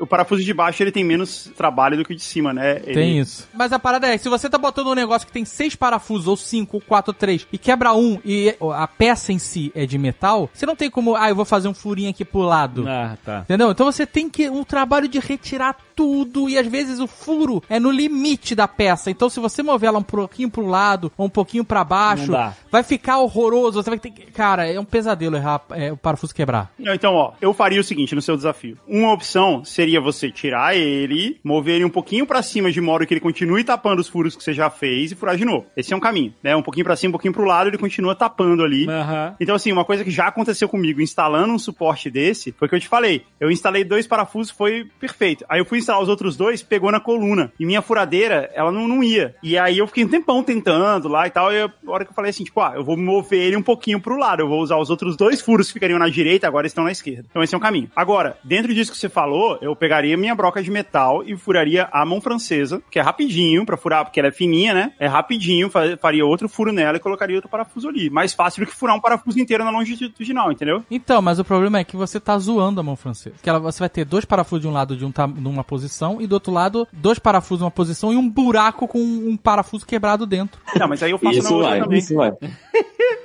O parafuso de baixo, ele tem menos trabalho do que o de cima, né? Ele- Tem isso. Mas a parada é, se você tá botando um negócio que tem seis parafusos, ou cinco, ou quatro, ou três, e quebra um, e a peça em si é de metal, você não tem como, ah, eu vou fazer um furinho aqui pro lado. Ah, tá. Entendeu? Então você tem que um trabalho de retirar tudo e às vezes o furo é no limite da peça. Então se você mover ela um pouquinho pro lado ou um pouquinho pra baixo, vai ficar horroroso. Você vai ter que... Cara, é um pesadelo errar é, o parafuso quebrar. Não, Então, ó, eu faria o seguinte no seu desafio. Uma opção seria você tirar ele, mover ele um pouquinho pra cima de modo que ele continue tapando os furos que você já fez e furar de novo. Esse é um caminho, né? Um pouquinho pra cima, um pouquinho pro lado, ele continua tapando ali. Aham. Então, assim, uma coisa que já aconteceu comigo instalando um suporte desse foi que eu te falei. Eu instalei dois parafusos, foi perfeito. Aí eu fui instalar os outros dois, pegou na coluna. E minha furadeira, ela não, não ia. E aí eu fiquei um tempão tentando lá e tal. E a hora que eu falei assim, tipo, ah, eu vou mover ele um pouquinho pro lado. Eu vou usar os outros dois furos que ficariam na direita, agora estão na esquerda. Então esse é um caminho. Agora, dentro disso que você falou, eu pegaria minha broca de metal e furaria a mão francesa, que é rapidinho pra furar, porque ela é fininha, né? É rapidinho, fa- faria outro furo nela e colocaria outro parafuso ali. Mais fácil do que furar um parafuso inteiro na longitudinal, entendeu? Então, mas o problema é que você tá zoando a mão francesa. Que ela, você vai ter dois parafusos de um lado de um, tam- numa posição e do outro lado dois parafusos numa posição e um buraco com um parafuso quebrado dentro. Não, mas aí eu faço na Isso outra vai, também. isso vai.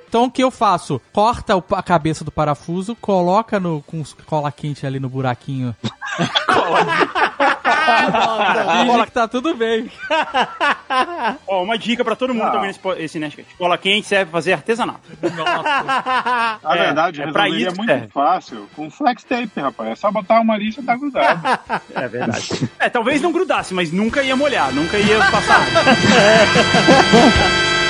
Então o que eu faço? Corta a cabeça do parafuso, coloca no, com cola quente ali no buraquinho. Finge que tá tudo bem. Ó, uma dica pra todo mundo Ah. também nesse, esse Nerdcast. Cola quente serve pra fazer artesanato. Na É, verdade, é pra isso que muito serve. fácil com flex tape, rapaz. É só botar uma lista e tá grudado. É verdade. é, talvez não grudasse, mas nunca ia molhar, nunca ia passar.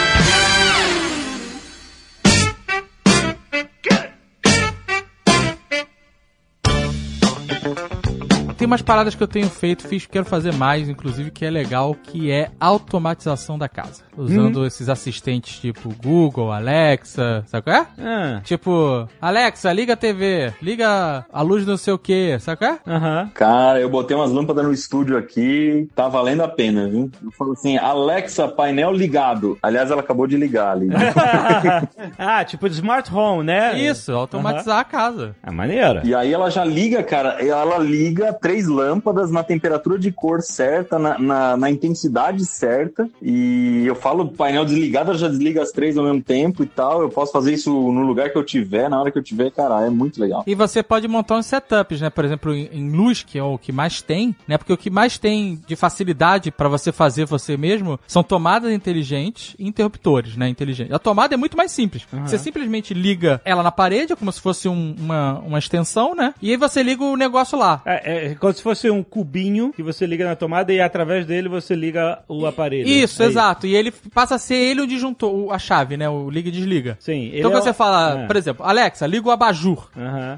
umas paradas que eu tenho feito, fiz, quero fazer mais, inclusive, que é legal, que é automatização da casa. Usando esses assistentes tipo Google, Alexa, sabe qual é? Ah, Tipo, Alexa, liga a TV, liga a luz não sei o que, sabe qual é? Aham. Cara, eu botei umas lâmpadas no estúdio aqui, tá valendo a pena, viu? Eu falo assim, Alexa, painel ligado. Aliás, ela acabou de ligar ali. ah, tipo de smart home, né? Isso, automatizar a casa. É maneiro. E aí ela já liga, cara, ela liga três lâmpadas na temperatura de cor certa, na, na, na intensidade certa. E eu falo painel desligado, já desliga as três ao mesmo tempo e tal. Eu posso fazer isso no lugar que eu tiver, na hora que eu tiver, cara, é muito legal. E você pode montar uns setups, né? Por exemplo, em, em luz, que é o que mais tem, né? Porque o que mais tem de facilidade pra você fazer você mesmo são tomadas inteligentes e interruptores, né? Inteligentes. A tomada é muito mais simples. Você simplesmente liga ela na parede, como se fosse um- uma, uma extensão, né? E aí você liga o negócio lá. É, é como se fosse um cubinho que você liga na tomada e através dele você liga o aparelho. Isso, É exato. E ele passa a ser ele o disjuntor, a chave, né? O liga e desliga. Sim. Então é você o- fala, É. por exemplo, Alexa, liga o abajur.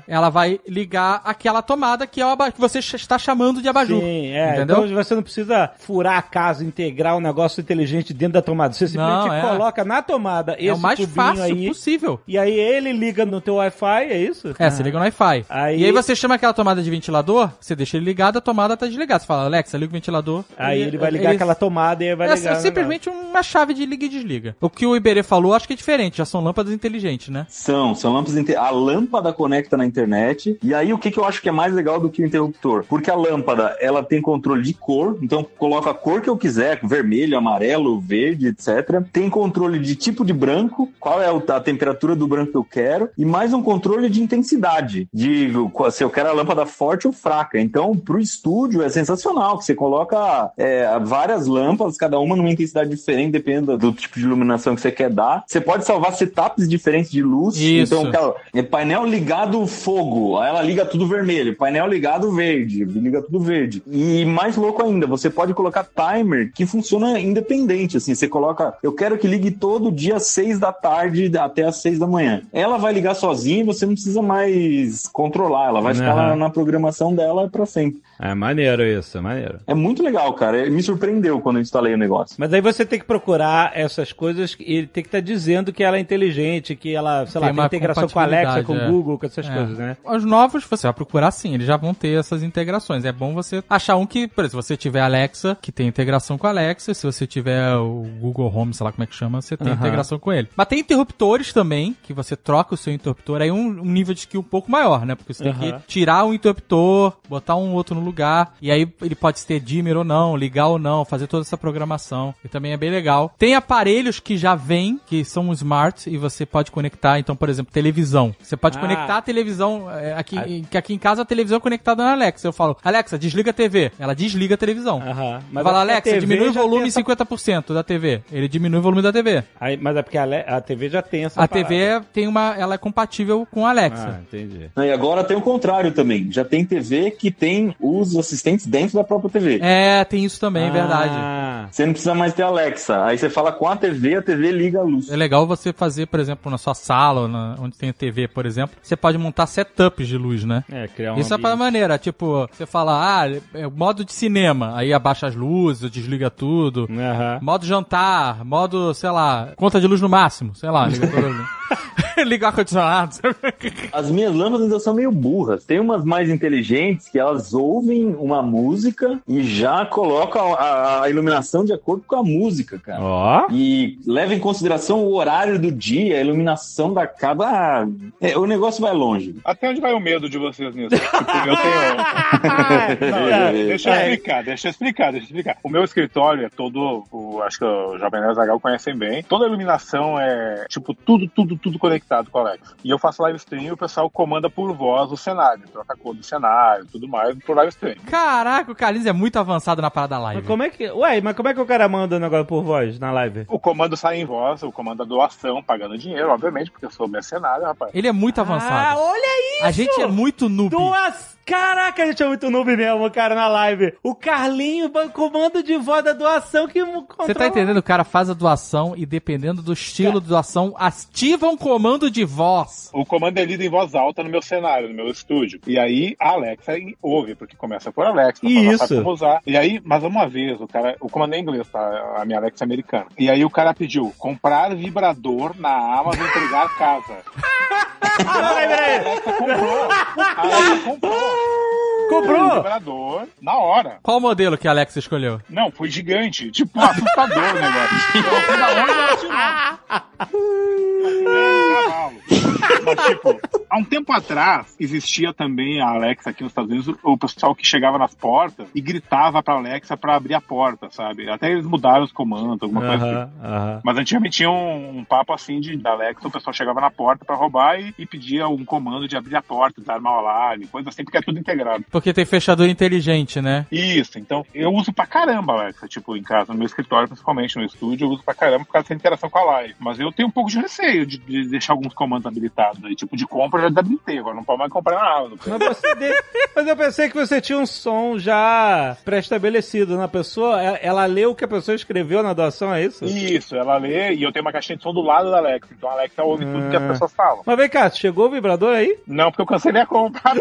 Ela vai ligar aquela tomada que é o aba- que você está chamando de abajur. Sim, é. Entendeu? Então você não precisa furar a casa, integrar um negócio inteligente dentro da tomada. Você simplesmente Não, é. coloca na tomada esse é o mais fácil aí. possível. E aí ele liga no teu Wi-Fi, é isso? É, você liga no Wi-Fi. Aí- E aí você chama aquela tomada de ventilador, você deixa ele ligado, a tomada tá desligada. Você fala, Alexa, liga o ventilador. Aí ele vai ligar aquela tomada e aí vai é, ligar. é simplesmente uma chave de liga e desliga. O que o Iberê falou, acho que é diferente. Já são lâmpadas inteligentes, né? São, são lâmpadas. inte- A lâmpada conecta na internet. E aí, o que, que eu acho que é mais legal do que o interruptor? Porque a lâmpada, ela tem controle de cor. Então, coloca a cor que eu quiser: vermelho, amarelo, verde, etc. Tem controle de tipo de branco, qual é a temperatura do branco que eu quero. E mais um controle de intensidade. De se eu quero a lâmpada forte ou fraca. Então, pro estúdio é sensacional. Que você coloca é, várias lâmpadas, cada uma numa intensidade diferente, dependendo do tipo de iluminação que você quer dar. Você pode salvar setups diferentes de luz. Isso. Então, cara, é painel ligado fogo, aí ela liga tudo vermelho. Painel ligado verde, liga tudo verde. E mais louco ainda, você pode colocar timer que funciona independente. Assim, você coloca, eu quero que ligue todo dia às 6 da tarde até às 6 da manhã. Ela vai ligar sozinha e você não precisa mais controlar. Ela vai ficar Aham. lá na programação dela pra sempre. É maneiro isso, é maneiro. É muito legal, cara. Me surpreendeu quando eu instalei o negócio. Mas aí você tem que procurar essas coisas e ele tem que estar dizendo que ela é inteligente, que ela, sei lá, Tem tem uma integração com a Alexa, com o é. Google, com essas É. coisas, né? Os novos, você vai procurar sim, eles já vão ter essas integrações. É bom você achar um que, por exemplo, se você tiver Alexa, que tem integração com a Alexa, se você tiver o Google Home, sei lá como é que chama, você tem integração com ele. Mas tem interruptores também, que você troca o seu interruptor, aí um, um nível de skill um pouco maior, né? Porque você tem que tirar um interruptor, botar um outro no lugar, e aí ele pode ter dimmer ou não, ligar ou não, fazer toda essa programação, e também é bem legal. Tem aparelhos que já vêm, que são smart, e você pode conectar, então, por exemplo, televisão. Você pode Ah. conectar a televisão, é, aqui, que aqui em casa a televisão é conectada na Alexa. Eu falo, Alexa, desliga a TV. Ela desliga a televisão. Aham. Mas fala, Alexa, diminui o volume essa- 50% da TV. Ele diminui o volume da TV. Aí, mas é porque a, a TV já tem essa A parada. TV é- tem uma, ela é compatível com a Ah, Alexa. entendi. E agora tem o contrário também. Já tem TV que tem os assistentes dentro da própria TV. É, tem isso também, é verdade. Ah, Você não precisa mais ter Alexa. Aí você fala com a TV, a TV liga a luz. É legal você fazer, por exemplo, na sua sala, na- onde tem TV, por exemplo, você pode montar setups de luz, né? é, criar um Isso é pra ambiente. maneira, tipo, você fala, ah, é modo de cinema, aí abaixa as luzes, desliga tudo. Aham. Modo jantar, modo, sei lá, conta de luz no máximo, sei lá, liga toda a luz. Liga o ar-condicionado. As minhas lâmpadas ainda são meio burras. Tem umas mais inteligentes que elas ouvem uma música e já colocam a, a iluminação de acordo com a música, cara. Ó. E leva em consideração o horário do dia, a iluminação da casa. Ah, é, o negócio vai longe. Até onde vai o medo de vocês nisso? Tipo, eu tenho. Não, é, deixa eu explicar, deixa eu explicar, deixa eu explicar. O meu escritório é todo. O, acho que o Jovem Nerd e Zagal conhecem bem. Toda a iluminação é, tipo, tudo, tudo, tudo conectado com a Alexa. E eu faço live stream e o pessoal comanda por voz o cenário, troca a cor do cenário, tudo mais, por live stream. Caraca, o Carlinhos é muito avançado na parada live. Mas como é que. Ué, mas como é que o cara manda o negócio por voz na live? O comando sai em voz, o comando da doação, pagando dinheiro, obviamente, porque eu sou mercenário, rapaz. Ele é muito Ah, avançado. olha isso! a gente é muito noob. Duas... Caraca, a gente é muito noob mesmo, cara, na live. O Carlinho, comando de voz da doação que Você tá entendendo? O cara faz a doação e dependendo do estilo de doação, ativa um comando de voz. O comando é lido em voz alta no meu cenário, no meu estúdio. E aí a Alexa ouve, porque começa por Alexa, ela Isso. sabe como usar. E aí, mas uma vez, o cara, o comando é em inglês, tá? A minha Alexa é americana. E aí o cara pediu comprar vibrador na Amazon entregar casa. Ah, peraí, A peraí. Alexa comprou. A Alexa comprou. Um Comprou? vibrador na hora. Qual modelo que a Alexa escolheu? Não, foi gigante. Tipo, um assustador o negócio. Eu fui da onde ela tirou. Cavalo. Mas, tipo, há um tempo atrás, existia também a Alexa aqui nos Estados Unidos, o pessoal que chegava nas portas e gritava pra Alexa pra abrir a porta, sabe? Até eles mudaram os comandos, alguma coisa assim. Aham, aham. Mas antigamente tinha um, um papo assim de da Alexa, o pessoal chegava na porta pra roubar e, e pedia um comando de abrir a porta, desarmar o alarme, coisa assim, porque é tudo integrado. Porque tem fechador inteligente, né? Isso, então eu uso pra caramba Alexa, tipo, em casa, no meu escritório, principalmente no estúdio, eu uso pra caramba por causa dessa interação com a live. Mas eu tenho um pouco de receio de, de deixar alguns comandos habilitados aí, tipo, de compra já desabilitei, agora não pode mais comprar na Amazon. Mas, você de- Mas eu pensei que você tinha um som já pré-estabelecido na pessoa. Ela, ela leu o que a pessoa escreveu na doação, é isso? Isso, ela lê e eu tenho uma caixinha de som do lado da Alexa, então a Alexa ouve tudo que as pessoas falam. Mas vem cá, chegou o vibrador aí? Não, porque eu cancelei a compra.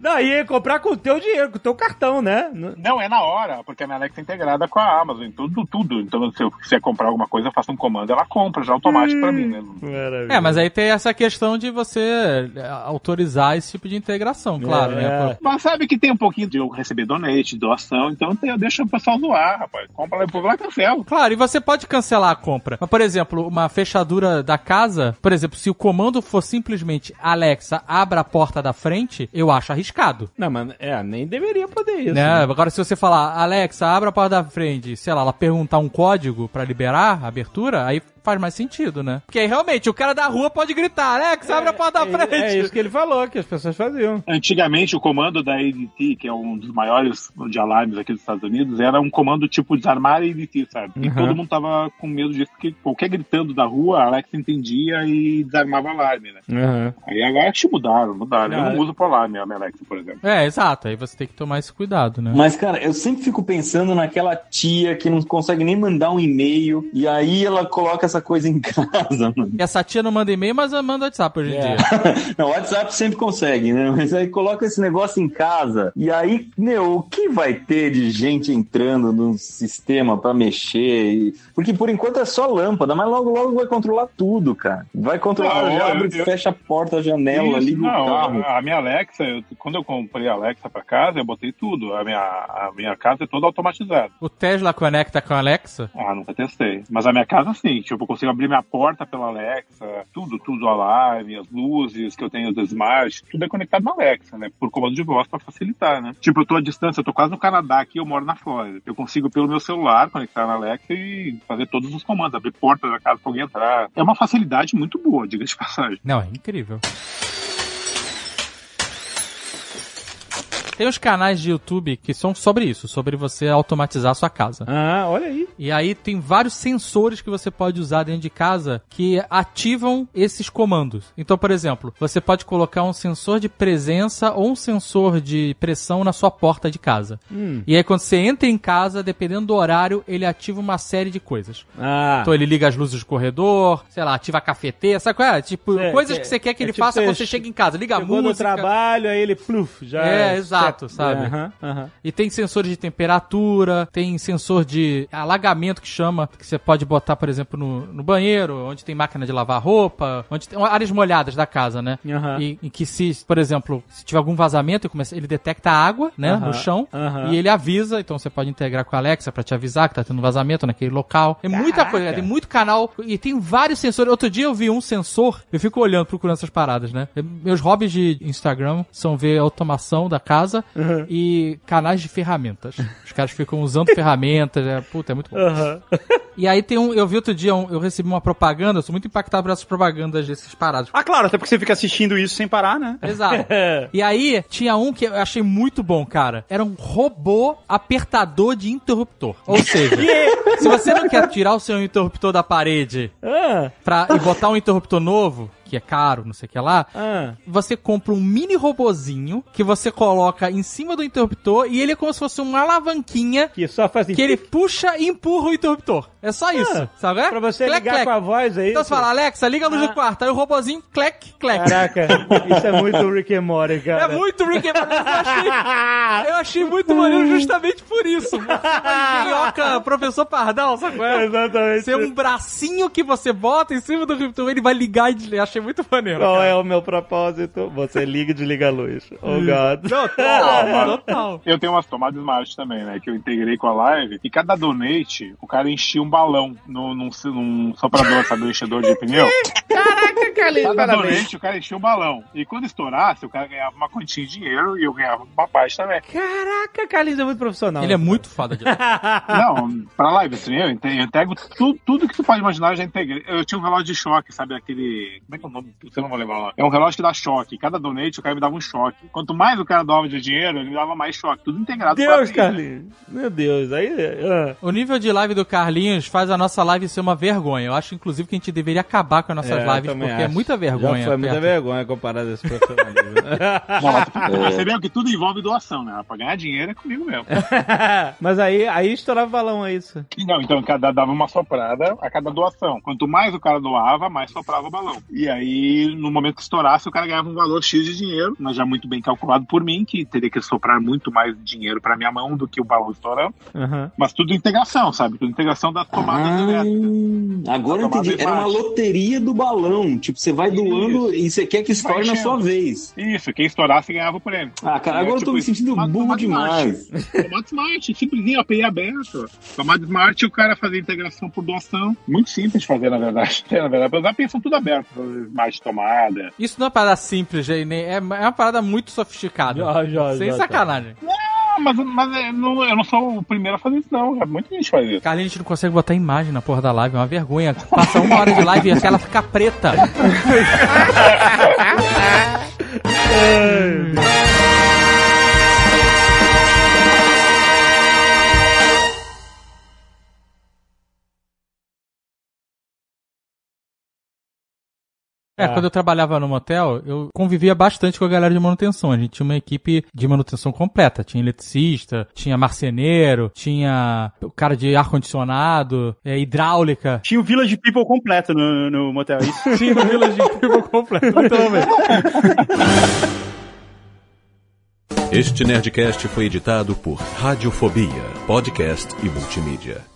Não, ia comprar com o teu dinheiro, com o teu cartão, né? Não, é na hora, porque a minha Alexa é integrada com a Amazon, em tudo, tudo. Então, se eu quiser comprar alguma coisa, eu faço um comando, ela compra já automático pra mim, né? Maravilha. É, mas aí tem essa questão de você é, autorizar esse tipo de integração, claro, É, né? é. Pô, Mas sabe que tem um pouquinho de eu receber donate, doação, então eu deixo o pessoal zoar, rapaz. Compra lá e lá e cancela. Claro, e você pode cancelar a compra. Mas, por exemplo, uma fechadura da casa, por exemplo, se o comando for simplesmente Alexa, abra a porta da frente, eu acho arriscado. Não, mas é, nem deveria poder isso. né? né? Agora, se você falar, Alexa, abra a porta da frente, sei lá, ela perguntar um código pra liberar a abertura, aí faz mais sentido, né? Porque aí realmente o cara da rua pode gritar, Alexa, abre a porta da frente. É, é isso que ele falou, que as pessoas faziam. Antigamente, o comando da ADT, que é um dos maiores de alarmes aqui dos Estados Unidos, era um comando tipo desarmar a ADT, sabe? E Uhum. todo mundo tava com medo disso, porque qualquer gritando da rua, a Alexa entendia e desarmava o alarme, né? Uhum. Aí agora acho que mudaram, mudaram. Eu não uso pro alarme a minha Alexa, por exemplo. É, exato. Aí você tem que tomar esse cuidado, né? Mas, cara, eu sempre fico pensando naquela tia que não consegue nem mandar um e-mail e aí ela coloca essa coisa em casa, mano. E essa tia não manda e-mail, mas manda WhatsApp hoje em É. dia. Não, o WhatsApp sempre consegue, né? Mas aí coloca esse negócio em casa e aí, meu, o que vai ter de gente entrando no sistema pra mexer? E- Porque por enquanto é só lâmpada, mas logo, logo vai controlar tudo, cara. Vai controlar, Não, já abre, eu- fecha a porta, a janela, Isso, liga não, o carro. A, a minha Alexa, eu- quando eu comprei a Alexa pra casa, eu botei tudo. A minha, a minha casa é toda automatizada. O Tesla conecta com a Alexa. Ah, nunca testei. Mas a minha casa sim, tipo, eu consigo abrir minha porta pela Alexa, tudo, tudo alarme, as luzes que eu tenho do Smart, tudo é conectado na Alexa, né? Por comando de voz pra facilitar, né? Tipo, eu tô à distância, eu tô quase no Canadá aqui, eu moro na Flórida. Eu consigo pelo meu celular conectar na Alexa e fazer todos os comandos, abrir porta da casa pra alguém entrar. É uma facilidade muito boa, diga de passagem. Não, é incrível. Tem uns canais de YouTube que são sobre isso, sobre você automatizar a sua casa. Ah, olha aí. E aí tem vários sensores que você pode usar dentro de casa que ativam esses comandos. Então, por exemplo, você pode colocar um sensor de presença ou um sensor de pressão na sua porta de casa. E aí quando você entra em casa, dependendo do horário, ele ativa uma série de coisas. Ah. Então ele liga as luzes do corredor, sei lá, ativa a cafeteira, sabe qual é? Tipo, É, coisas que- que você quer que é ele tipo faça quando você chega em casa. Liga a Chegou no música. trabalho, aí ele, pluf, já... É, exato, sabe? Aham, aham. E tem sensores de temperatura, tem sensor de alagamento que chama, que você pode botar, por exemplo, no, no banheiro, onde tem máquina de lavar roupa, onde tem áreas molhadas da casa, né? Aham. E, em que se, por exemplo, se tiver algum vazamento, ele, começa- ele detecta água, né, no chão, e ele avisa, então você pode integrar com a Alexa pra te avisar que tá tendo vazamento naquele local. Tem muita coisa, tem muito canal e tem vários sensores. Outro dia eu vi um sensor, eu fico olhando, procurando essas paradas, né? Meus hobbies de Instagram são ver automação da casa e canais de ferramentas. Os caras ficam usando ferramentas, é, puta, é muito bom. Aham. E aí tem um, eu vi outro dia, um- eu recebi uma propaganda, eu sou muito impactado por essas propagandas desses parados. Ah, claro, até porque você fica assistindo isso sem parar, né? Exato. E aí, tinha um que eu achei muito bom, cara. Era um robô apertador de interruptor. Ou seja, se você não quer tirar o seu interruptor da parede Ah, pra, e botar um interruptor novo, que é caro, não sei o que lá, ah. você compra um mini robozinho que você coloca em cima do interruptor e ele é como se fosse uma alavanquinha Que só faz que ele puxa e empurra o interruptor. É só isso, sabe? Pra você Clec, ligar clec. com a voz aí. Então você fala, Alexa, liga a luz Ah. do quarto. Aí o robozinho, clec, clec. Caraca, isso é muito Rick and Morty, cara. É muito Rick and Morty. Eu achei, eu achei muito maneiro justamente por isso. Uma engenhoca, professor Pardal, sabe qual é? Exatamente. Ser um bracinho que você bota em cima do interruptor, ele vai ligar e desligar. Achei muito maneiro. Qual cara. é o meu propósito? Você liga e desliga a luz. Oh, God. Total, total. Eu tenho umas tomadas smart também, né? Que eu integrei com a live. E cada donate, o cara enchia um balão no, num, num soprador, sabe? Um enchedor de pneu. Caraca, Carlinhos, Cada parabéns. donate, o cara enchia um balão. E quando estourasse, o cara ganhava uma quantia de dinheiro e eu ganhava uma parte também. Caraca, Carlinhos é muito profissional. Ele é muito foda de Não, pra live stream, eu integro tudo, tudo que tu pode imaginar, eu já integrei. Eu tinha um relógio de choque, sabe? Aquele. Como é que é o nome? Você não vai lembrar lá. É um relógio que dá choque. Cada donate, o cara me dava um choque. Quanto mais o cara doava de dinheiro, ele me dava mais choque. Tudo integrado. Deus, pra- Carlinhos. Meu Deus, aí... ah. O nível de live do Carlinhos faz a nossa live ser uma vergonha. Eu acho, inclusive, que a gente deveria acabar com as nossas É, lives, porque é acho. muita vergonha. Já foi muita vergonha comparado a esse profissionalismo. Não, mas percebeu que tudo envolve doação, né? Pra ganhar dinheiro é comigo mesmo. Mas aí, aí estourava o balão, é isso. Não, então cada dava uma soprada a cada doação. Quanto mais o cara doava, mais soprava o balão. E aí, no momento que estourasse, o cara ganhava um valor X de dinheiro, mas já muito bem calculado por mim, que teria que soprar muito mais dinheiro pra minha mão do que o balão estourando. Aham. Mas tudo integração, sabe? Tudo integração das tomadas Ah, elétricas. agora eu Tomada entendi. Era uma loteria do balão. Tipo, você vai doando e você quer que estoure na sua vez. Isso, quem estourasse ganhava o prêmio. Ah, cara, É, agora eu tô tipo me isso. sentindo Tomate- burro tomate demais. Tomate Smart, simplesinho, API aberto. Tomate Smart o cara fazer integração por doação. Muito simples de fazer, na verdade. É, na verdade, os APIs são tudo aberto. Smart tomada. Isso não é uma parada simples, gente, nem- é é uma parada muito sofisticada. Já, já, Sem já, sacanagem. Ah, mas, mas é, não- eu não sou o primeiro a fazer isso, não. Muita gente faz isso. Carlinhos, a gente não consegue botar imagem na porra da live, é uma vergonha. Passa uma hora de live e a tela fica preta. É, quando eu trabalhava no motel, eu convivia bastante com a galera de manutenção. A gente tinha uma equipe de manutenção completa. Tinha eletricista, tinha marceneiro, tinha o cara de ar-condicionado, é, hidráulica. Tinha o Village People completo no, no motel, é isso? Tinha o Village People completo. Então, velho. Este Nerdcast foi editado por Radiofobia, podcast e multimídia.